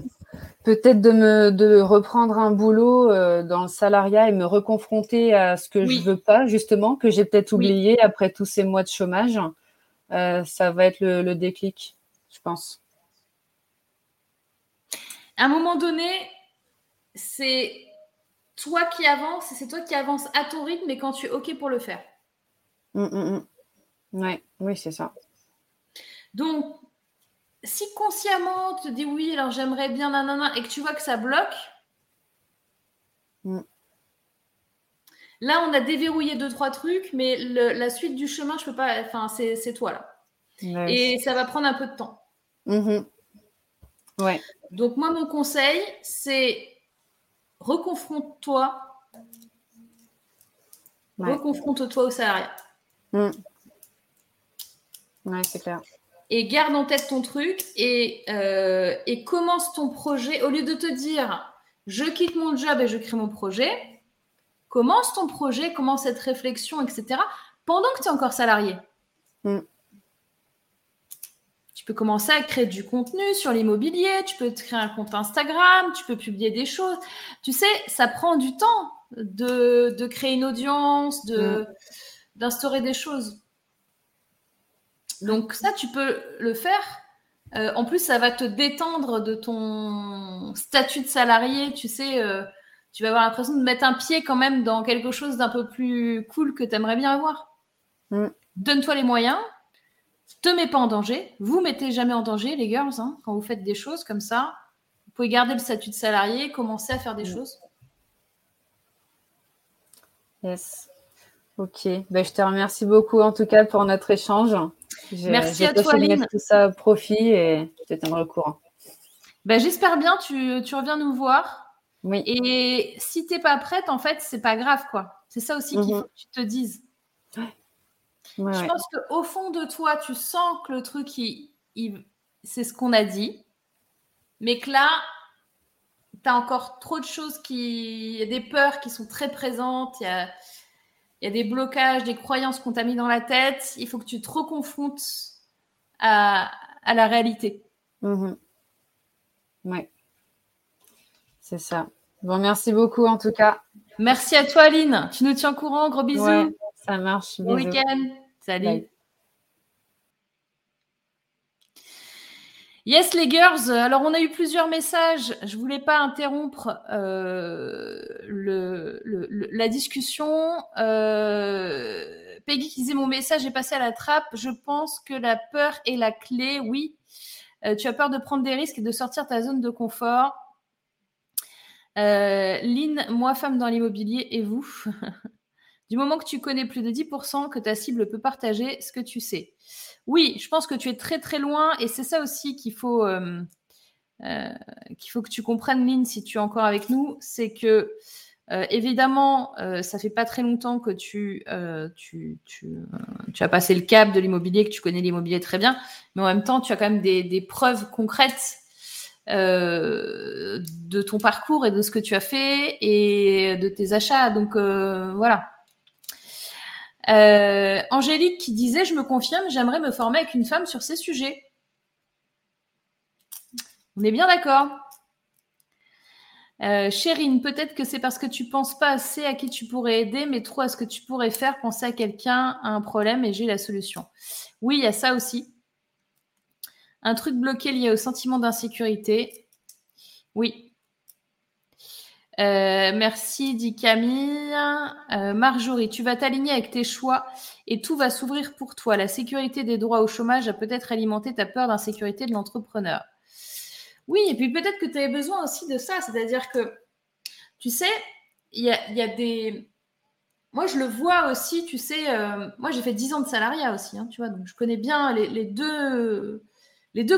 peut-être de me de reprendre un boulot euh, dans le salariat et me reconfronter à ce que je veux pas justement que j'ai peut-être oublié après tous ces mois de chômage euh, ça va être le, déclic je pense à un moment donné c'est toi qui avances et c'est toi qui avances à ton rythme et quand tu es ok pour le faire mmh, mmh, mmh. ouais oui c'est ça donc si consciemment tu te dis oui, alors j'aimerais bien nanana, et que tu vois que ça bloque, là on a déverrouillé deux trois trucs, mais la suite du chemin, je peux pas. Enfin, c'est toi là. Et ça va prendre un peu de temps. Ouais. Donc moi, mon conseil, c'est reconfronte-toi. Reconfronte-toi au salariat. Mm. Ouais, c'est clair et garde en tête ton truc euh, et, commence ton projet. Au lieu de te dire je quitte mon job et je crée mon projet, commence ton projet, commence cette réflexion, etc. pendant que tu es encore salarié. Mm. Tu peux commencer à créer du contenu sur l'immobilier, tu peux te créer un compte Instagram, tu peux publier des choses. Tu sais, ça prend du temps de, créer une audience, de, mm. d'instaurer des choses. Donc ça, tu peux le faire. Euh, en plus, ça va te détendre de ton statut de salarié. Tu sais, euh, tu vas avoir l'impression de mettre un pied quand même dans quelque chose d'un peu plus cool que tu aimerais bien avoir. Mm. Donne-toi les moyens. Te mets pas en danger. Vous mettez jamais en danger, les girls, hein, quand vous faites des choses comme ça. Vous pouvez garder le statut de salarié, commencer à faire des mm. choses. Yes. Ok. Ben, je te remercie beaucoup en tout cas pour notre échange. Merci à toi, Lynn. tout ça profit et je te tiendrai au courant. Ben, J'espère bien, tu, tu, reviens nous voir. Oui. Et si tu n'es pas prête, en fait, c'est pas grave, quoi. C'est ça aussi qu'il mhm. faut que tu te dises. Je pense qu'au fond de toi, tu sens que le truc, c'est ce qu'on a dit. Mais que là, tu as encore trop de choses qui. Il y a des peurs qui sont très présentes. Il y a il y a des blocages, des croyances qu'on t'a mis dans la tête. Il faut que tu te reconfrontes à, la réalité. Mhm. Oui. C'est ça. Bon, merci beaucoup en tout cas. Merci à toi, Aline. Tu nous tiens au courant. Gros bisous. ça marche. Bon week-end. Salut. Yes, les girls. Alors, on a eu plusieurs messages. Je ne voulais pas interrompre euh, la discussion. Euh, Peggy qui disait Mon message est passé à la trappe. Je pense que la peur est la clé. Oui. Euh, tu as peur de prendre des risques et de sortir ta zone de confort. Lynn, moi, femme dans l'immobilier, et vous? Du moment que tu connais plus de 10%, que ta cible peut partager ce que tu sais. Oui, je pense que tu es très très loin et c'est ça aussi qu'il faut, euh, euh, qu'il faut que tu comprennes, Lynn, si tu es encore avec nous. C'est que, euh, évidemment, ça fait pas très longtemps que tu, tu, tu, as passé le cap de l'immobilier, que tu connais l'immobilier très bien, mais en même temps, tu as quand même des, des preuves concrètes de ton parcours et de ce que tu as fait et de tes achats. Donc voilà. Euh, Angélique qui disait, je me confirme, j'aimerais me former avec une femme sur ces sujets. On est bien d'accord. Euh, Chérine, peut-être que c'est parce que tu penses pas assez à qui tu pourrais aider, mais trop à ce que tu pourrais faire, penser à quelqu'un, à un problème et j'ai la solution. Oui, il y a ça aussi. Un truc bloqué lié au sentiment d'insécurité. Oui, euh, merci, dit Camille. Euh, Marjorie, tu vas t'aligner avec tes choix et tout va s'ouvrir pour toi. La sécurité des droits au chômage a peut-être alimenté ta peur d'insécurité de l'entrepreneur. Oui, et puis peut-être que tu avais besoin aussi de ça. C'est-à-dire que, tu sais, il y a, des... Moi, je le vois aussi, tu sais, euh, moi j'ai fait 10 ans de salariat aussi, hein, tu vois, donc je connais bien les, deux,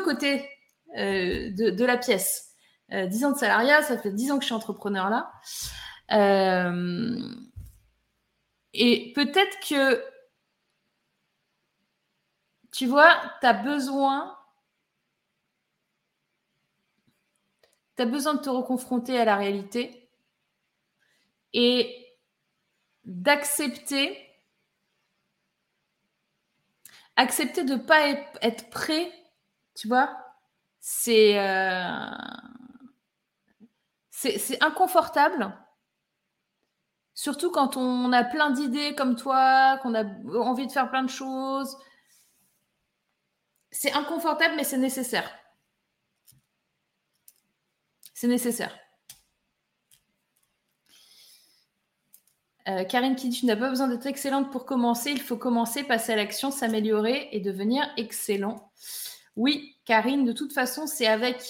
côtés de la pièce. 10 euh, ans de salariat, ça fait 10 ans que je suis entrepreneur là. Euh, et peut-être que, tu vois, tu as besoin, besoin de te reconfronter à la réalité et d'accepter accepter de ne pas être prêt, tu vois, c'est euh, c'est inconfortable. Surtout quand on a plein d'idées comme toi, qu'on a envie de faire plein de choses. C'est inconfortable, mais c'est nécessaire. C'est nécessaire. Euh, Karine qui dit Tu n'as pas besoin d'être excellente pour commencer. Il faut commencer, passer à l'action, s'améliorer et devenir excellent. Oui, Karine, de toute façon, c'est avec.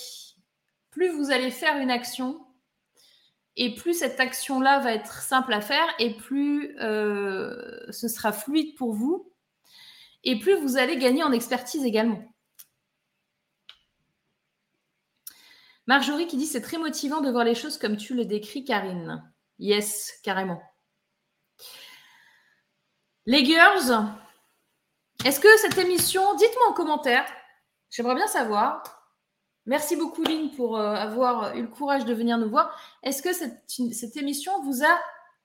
Plus vous allez faire une action, et plus cette action-là va être simple à faire, et plus euh, ce sera fluide pour vous, et plus vous allez gagner en expertise également. Marjorie qui dit c'est très motivant de voir les choses comme tu le décris, Karine. Yes, carrément. Les girls, est-ce que cette émission, dites-moi en commentaire, j'aimerais bien savoir, Merci beaucoup, Lynn, pour euh, avoir eu le courage de venir nous voir. Est-ce que cette, émission vous a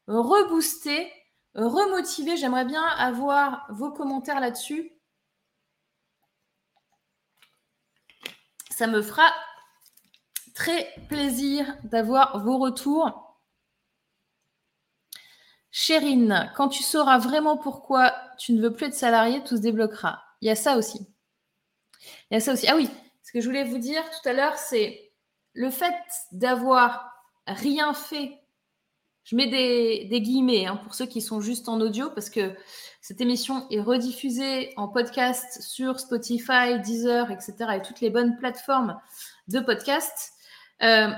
reboosté, remotivé? J'aimerais bien avoir vos commentaires là-dessus. Ça me fera très plaisir d'avoir vos retours. Chérine, quand tu sauras vraiment pourquoi tu ne veux plus être salarié, tout se débloquera. Il y a ça aussi. Il y a ça aussi. Ah oui, que je voulais vous dire tout à l'heure, c'est le fait d'avoir rien fait. Je mets des, guillemets hein, pour ceux qui sont juste en audio parce que cette émission est rediffusée en podcast sur Spotify, Deezer, etc. et toutes les bonnes plateformes de podcast. Euh,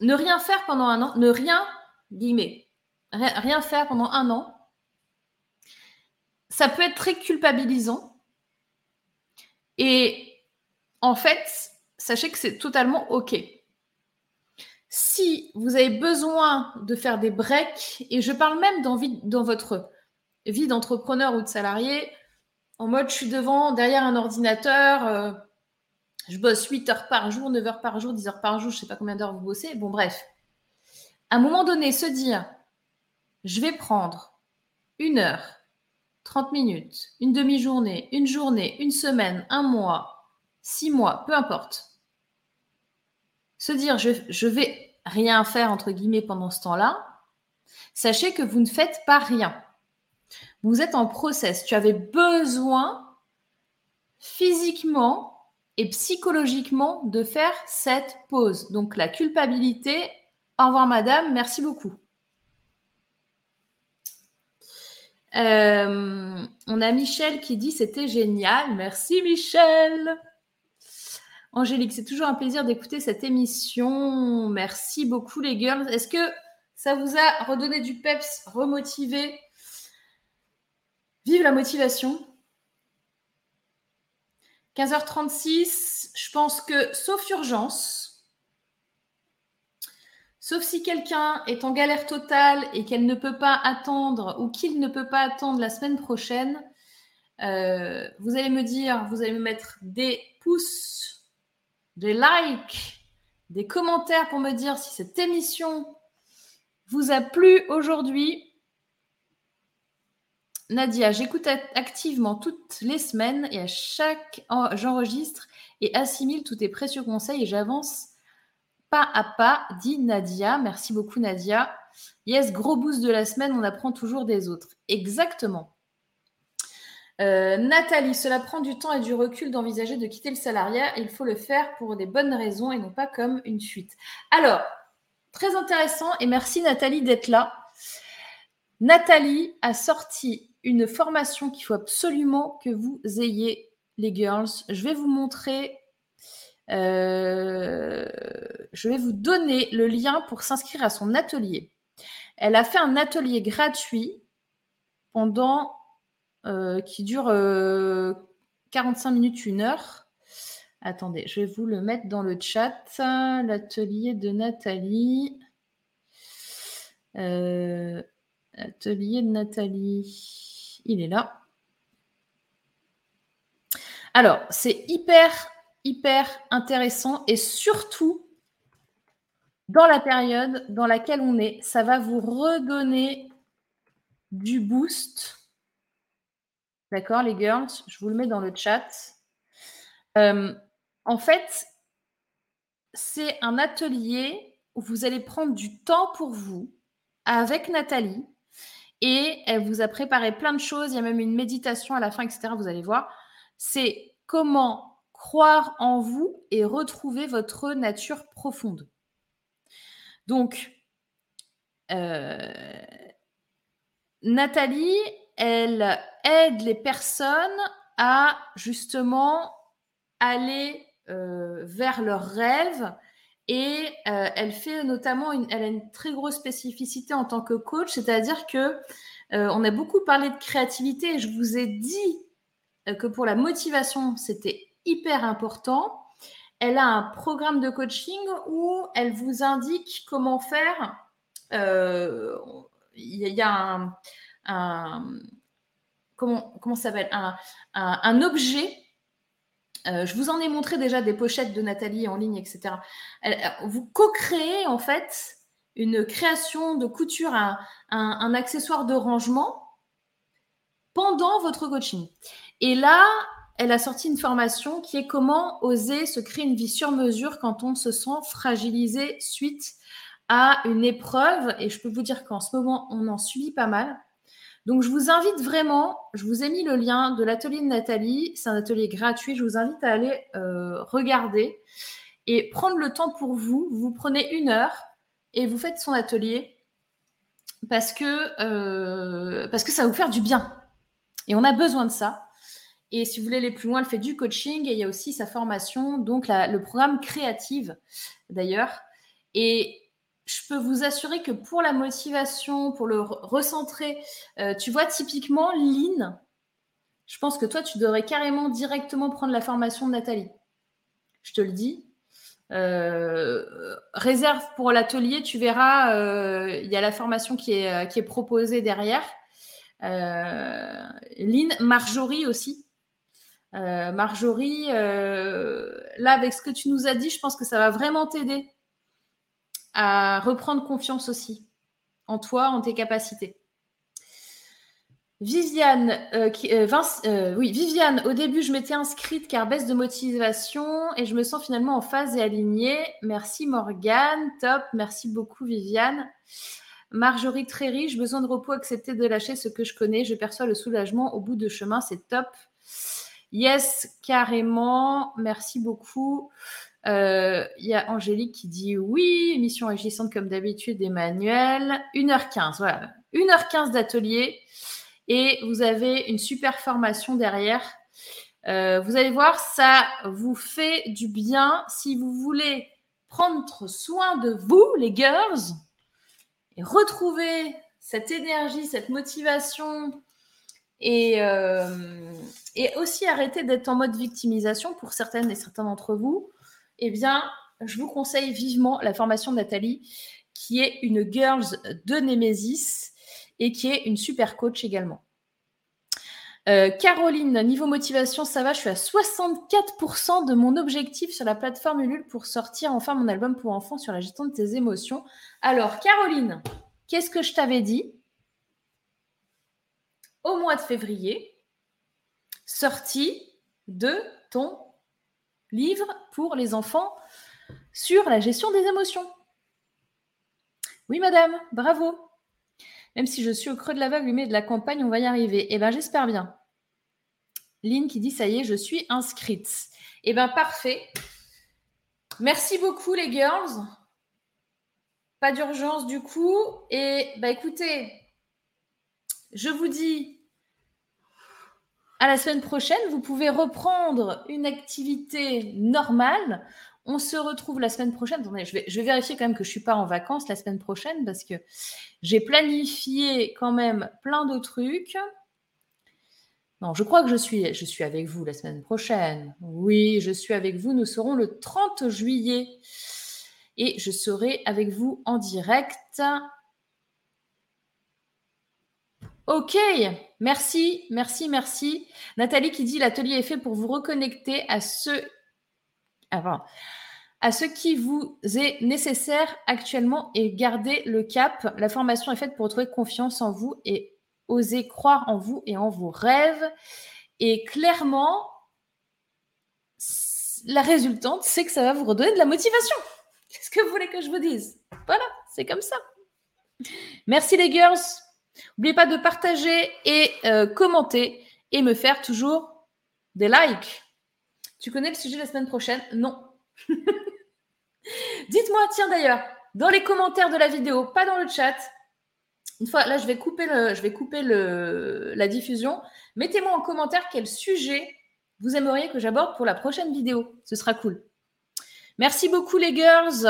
ne rien faire pendant un an, ne rien, guillemets, rien faire pendant un an, ça peut être très culpabilisant. Et en fait, sachez que c'est totalement OK. Si vous avez besoin de faire des breaks, et je parle même dans, dans votre vie d'entrepreneur ou de salarié, en mode je suis devant, derrière un ordinateur, euh, je bosse 8 heures par jour, 9 heures par jour, 10 heures par jour, je ne sais pas combien d'heures vous bossez. Bon, bref. À un moment donné, se dire, je vais prendre une heure, 30 minutes, une demi-journée, une journée, une semaine, un mois, six mois, peu importe. se dire je, je vais rien faire, entre guillemets, pendant ce temps-là, sachez que vous ne faites pas rien. Vous êtes en process. Tu avais besoin physiquement et psychologiquement de faire cette pause. Donc la culpabilité, au revoir madame, merci beaucoup. Euh, on a Michel qui dit c'était génial. Merci Michel. Angélique, c'est toujours un plaisir d'écouter cette émission. Merci beaucoup les girls. Est-ce que ça vous a redonné du peps, remotivé? Vive la motivation. 15h36, je pense que sauf urgence, sauf si quelqu'un est en galère totale et qu'elle ne peut pas attendre ou qu'il ne peut pas attendre la semaine prochaine, euh, vous allez me dire, vous allez me mettre des pouces, des likes, des commentaires pour me dire si cette émission vous a plu aujourd'hui. Nadia, j'écoute activement toutes les semaines et à chaque j'enregistre et assimile tous tes précieux conseils et j'avance pas à pas, dit Nadia. Merci beaucoup Nadia. Yes, gros boost de la semaine, on apprend toujours des autres. Exactement. Euh, Nathalie, cela prend du temps et du recul d'envisager de quitter le salariat. Il faut le faire pour des bonnes raisons et non pas comme une fuite. Alors, très intéressant et merci Nathalie d'être là. Nathalie a sorti une formation qu'il faut absolument que vous ayez, les girls. Je vais vous montrer, euh, je vais vous donner le lien pour s'inscrire à son atelier. Elle a fait un atelier gratuit pendant euh, qui dure 45 euh, minutes, une heure. Attendez, je vais vous le mettre dans le chat. L'atelier de Nathalie. atelier de Nathalie il est là. Alors, c'est hyper, hyper intéressant et surtout, dans la période dans laquelle on est, ça va vous redonner du boost. D'accord, les girls Je vous le mets dans le chat. Euh, en fait, c'est un atelier où vous allez prendre du temps pour vous avec Nathalie et elle vous a préparé plein de choses. Il y a même une méditation à la fin, etc. Vous allez voir. C'est comment croire en vous et retrouver votre nature profonde. Donc, euh, Nathalie, elle aide les personnes à justement aller euh, vers leurs rêves et euh, elle fait notamment, une, elle a une très grosse spécificité en tant que coach, c'est-à-dire que euh, on a beaucoup parlé de créativité et je vous ai dit que pour la motivation, c'était hyper important. Elle a un programme de coaching où elle vous indique comment faire. Il y, a un, un comment, ça s'appelle un, un, un objet euh, je vous en ai montré déjà des pochettes de Nathalie en ligne, etc. vous co-créez en fait une création de couture, un, accessoire de rangement pendant votre coaching. Et là, elle a sorti une formation qui est comment oser se créer une vie sur mesure quand on se sent fragilisé suite à une épreuve. Et je peux vous dire qu'en ce moment, on en subit pas mal. Donc, je vous invite vraiment, je vous ai mis le lien de l'atelier de Nathalie. C'est un atelier gratuit. Je vous invite à aller euh, regarder et prendre le temps pour vous. Vous prenez une heure et vous faites son atelier parce que, euh, parce que ça va vous faire du bien. Et on a besoin de ça. Et si vous voulez aller plus loin, elle fait du coaching et il y a aussi sa formation, donc le programme Créative d'ailleurs. Et je peux vous assurer que pour la motivation, pour le recentrer, euh, tu vois, typiquement, Lynn, je pense que toi, tu devrais carrément directement prendre la formation de Nathalie. Je te le dis. Euh, réserve pour l'atelier, tu verras, euh, il y a la formation qui est, qui est proposée derrière. Lynn, Marjorie aussi. Marjorie, là, avec ce que tu nous as dit, je pense que ça va vraiment t'aider à reprendre confiance aussi en toi, en tes capacités. Viviane, euh, euh, euh, oui, Viviane, au début, je m'étais inscrite car baisse de motivation et je me sens finalement en phase et alignée. Merci Morgane, top, merci beaucoup Viviane. Marjorie, très riche, besoin de repos, accepter de lâcher ce que je connais. Je perçois le soulagement au bout de chemin, c'est top. Yes, carrément, merci beaucoup. Il y a Angélique qui dit oui, émission agissante comme d'habitude, Emmanuel. 1h15, voilà. 1h15 d'atelier et vous avez une super formation derrière. Euh, vous allez voir, ça vous fait du bien si vous voulez prendre soin de vous, les girls, et retrouver cette énergie, cette motivation, et, euh, et aussi arrêter d'être en mode victimisation pour certaines et certains d'entre vous. Eh bien, je vous conseille vivement la formation de Nathalie, qui est une girls de Nemesis et qui est une super coach également. Euh, Caroline, niveau motivation, ça va, je suis à 64% de mon objectif sur la plateforme Ulule pour sortir enfin mon album pour enfants sur la gestion de tes émotions. Alors, Caroline, qu'est-ce que je t'avais dit? Au mois de février, sortie de ton livre pour les enfants sur la gestion des émotions. Oui, madame, bravo. Même si je suis au creux de la vague mais de la campagne, on va y arriver. Eh bien, j'espère bien. Lynn qui dit ça y est, je suis inscrite. Eh bien, parfait. Merci beaucoup, les girls. Pas d'urgence du coup. Et bah écoutez, je vous dis à la semaine prochaine. Vous pouvez reprendre une activité normale. On se retrouve la semaine prochaine. Attendez, je vais, vérifier quand même que je ne suis pas en vacances la semaine prochaine parce que j'ai planifié quand même plein de trucs. Non, je crois que je suis avec vous la semaine prochaine. Oui, je suis avec vous. Nous serons le 30 juillet et je serai avec vous en direct. Ok, merci, merci, merci. Nathalie qui dit l'atelier est fait pour vous reconnecter à ce, avant, à ce qui vous est nécessaire actuellement et garder le cap. La formation est faite pour retrouver confiance en vous et oser croire en vous et en vos rêves. Et clairement, la résultante, c'est que ça va vous redonner de la motivation. Qu'est-ce que vous voulez que je vous dise? Voilà, c'est comme ça. Merci les girls. N'oubliez pas de partager et euh, commenter et me faire toujours des likes. Tu connais le sujet de la semaine prochaine? Non. Dites-moi, tiens d'ailleurs, dans les commentaires de la vidéo, pas dans le chat, une fois, là, je vais couper, le, je vais couper le, la diffusion. Mettez-moi en commentaire quel sujet vous aimeriez que j'aborde pour la prochaine vidéo. Ce sera cool. Merci beaucoup, les girls.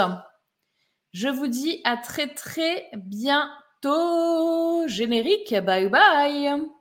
Je vous dis à très, très Générique. Bye bye.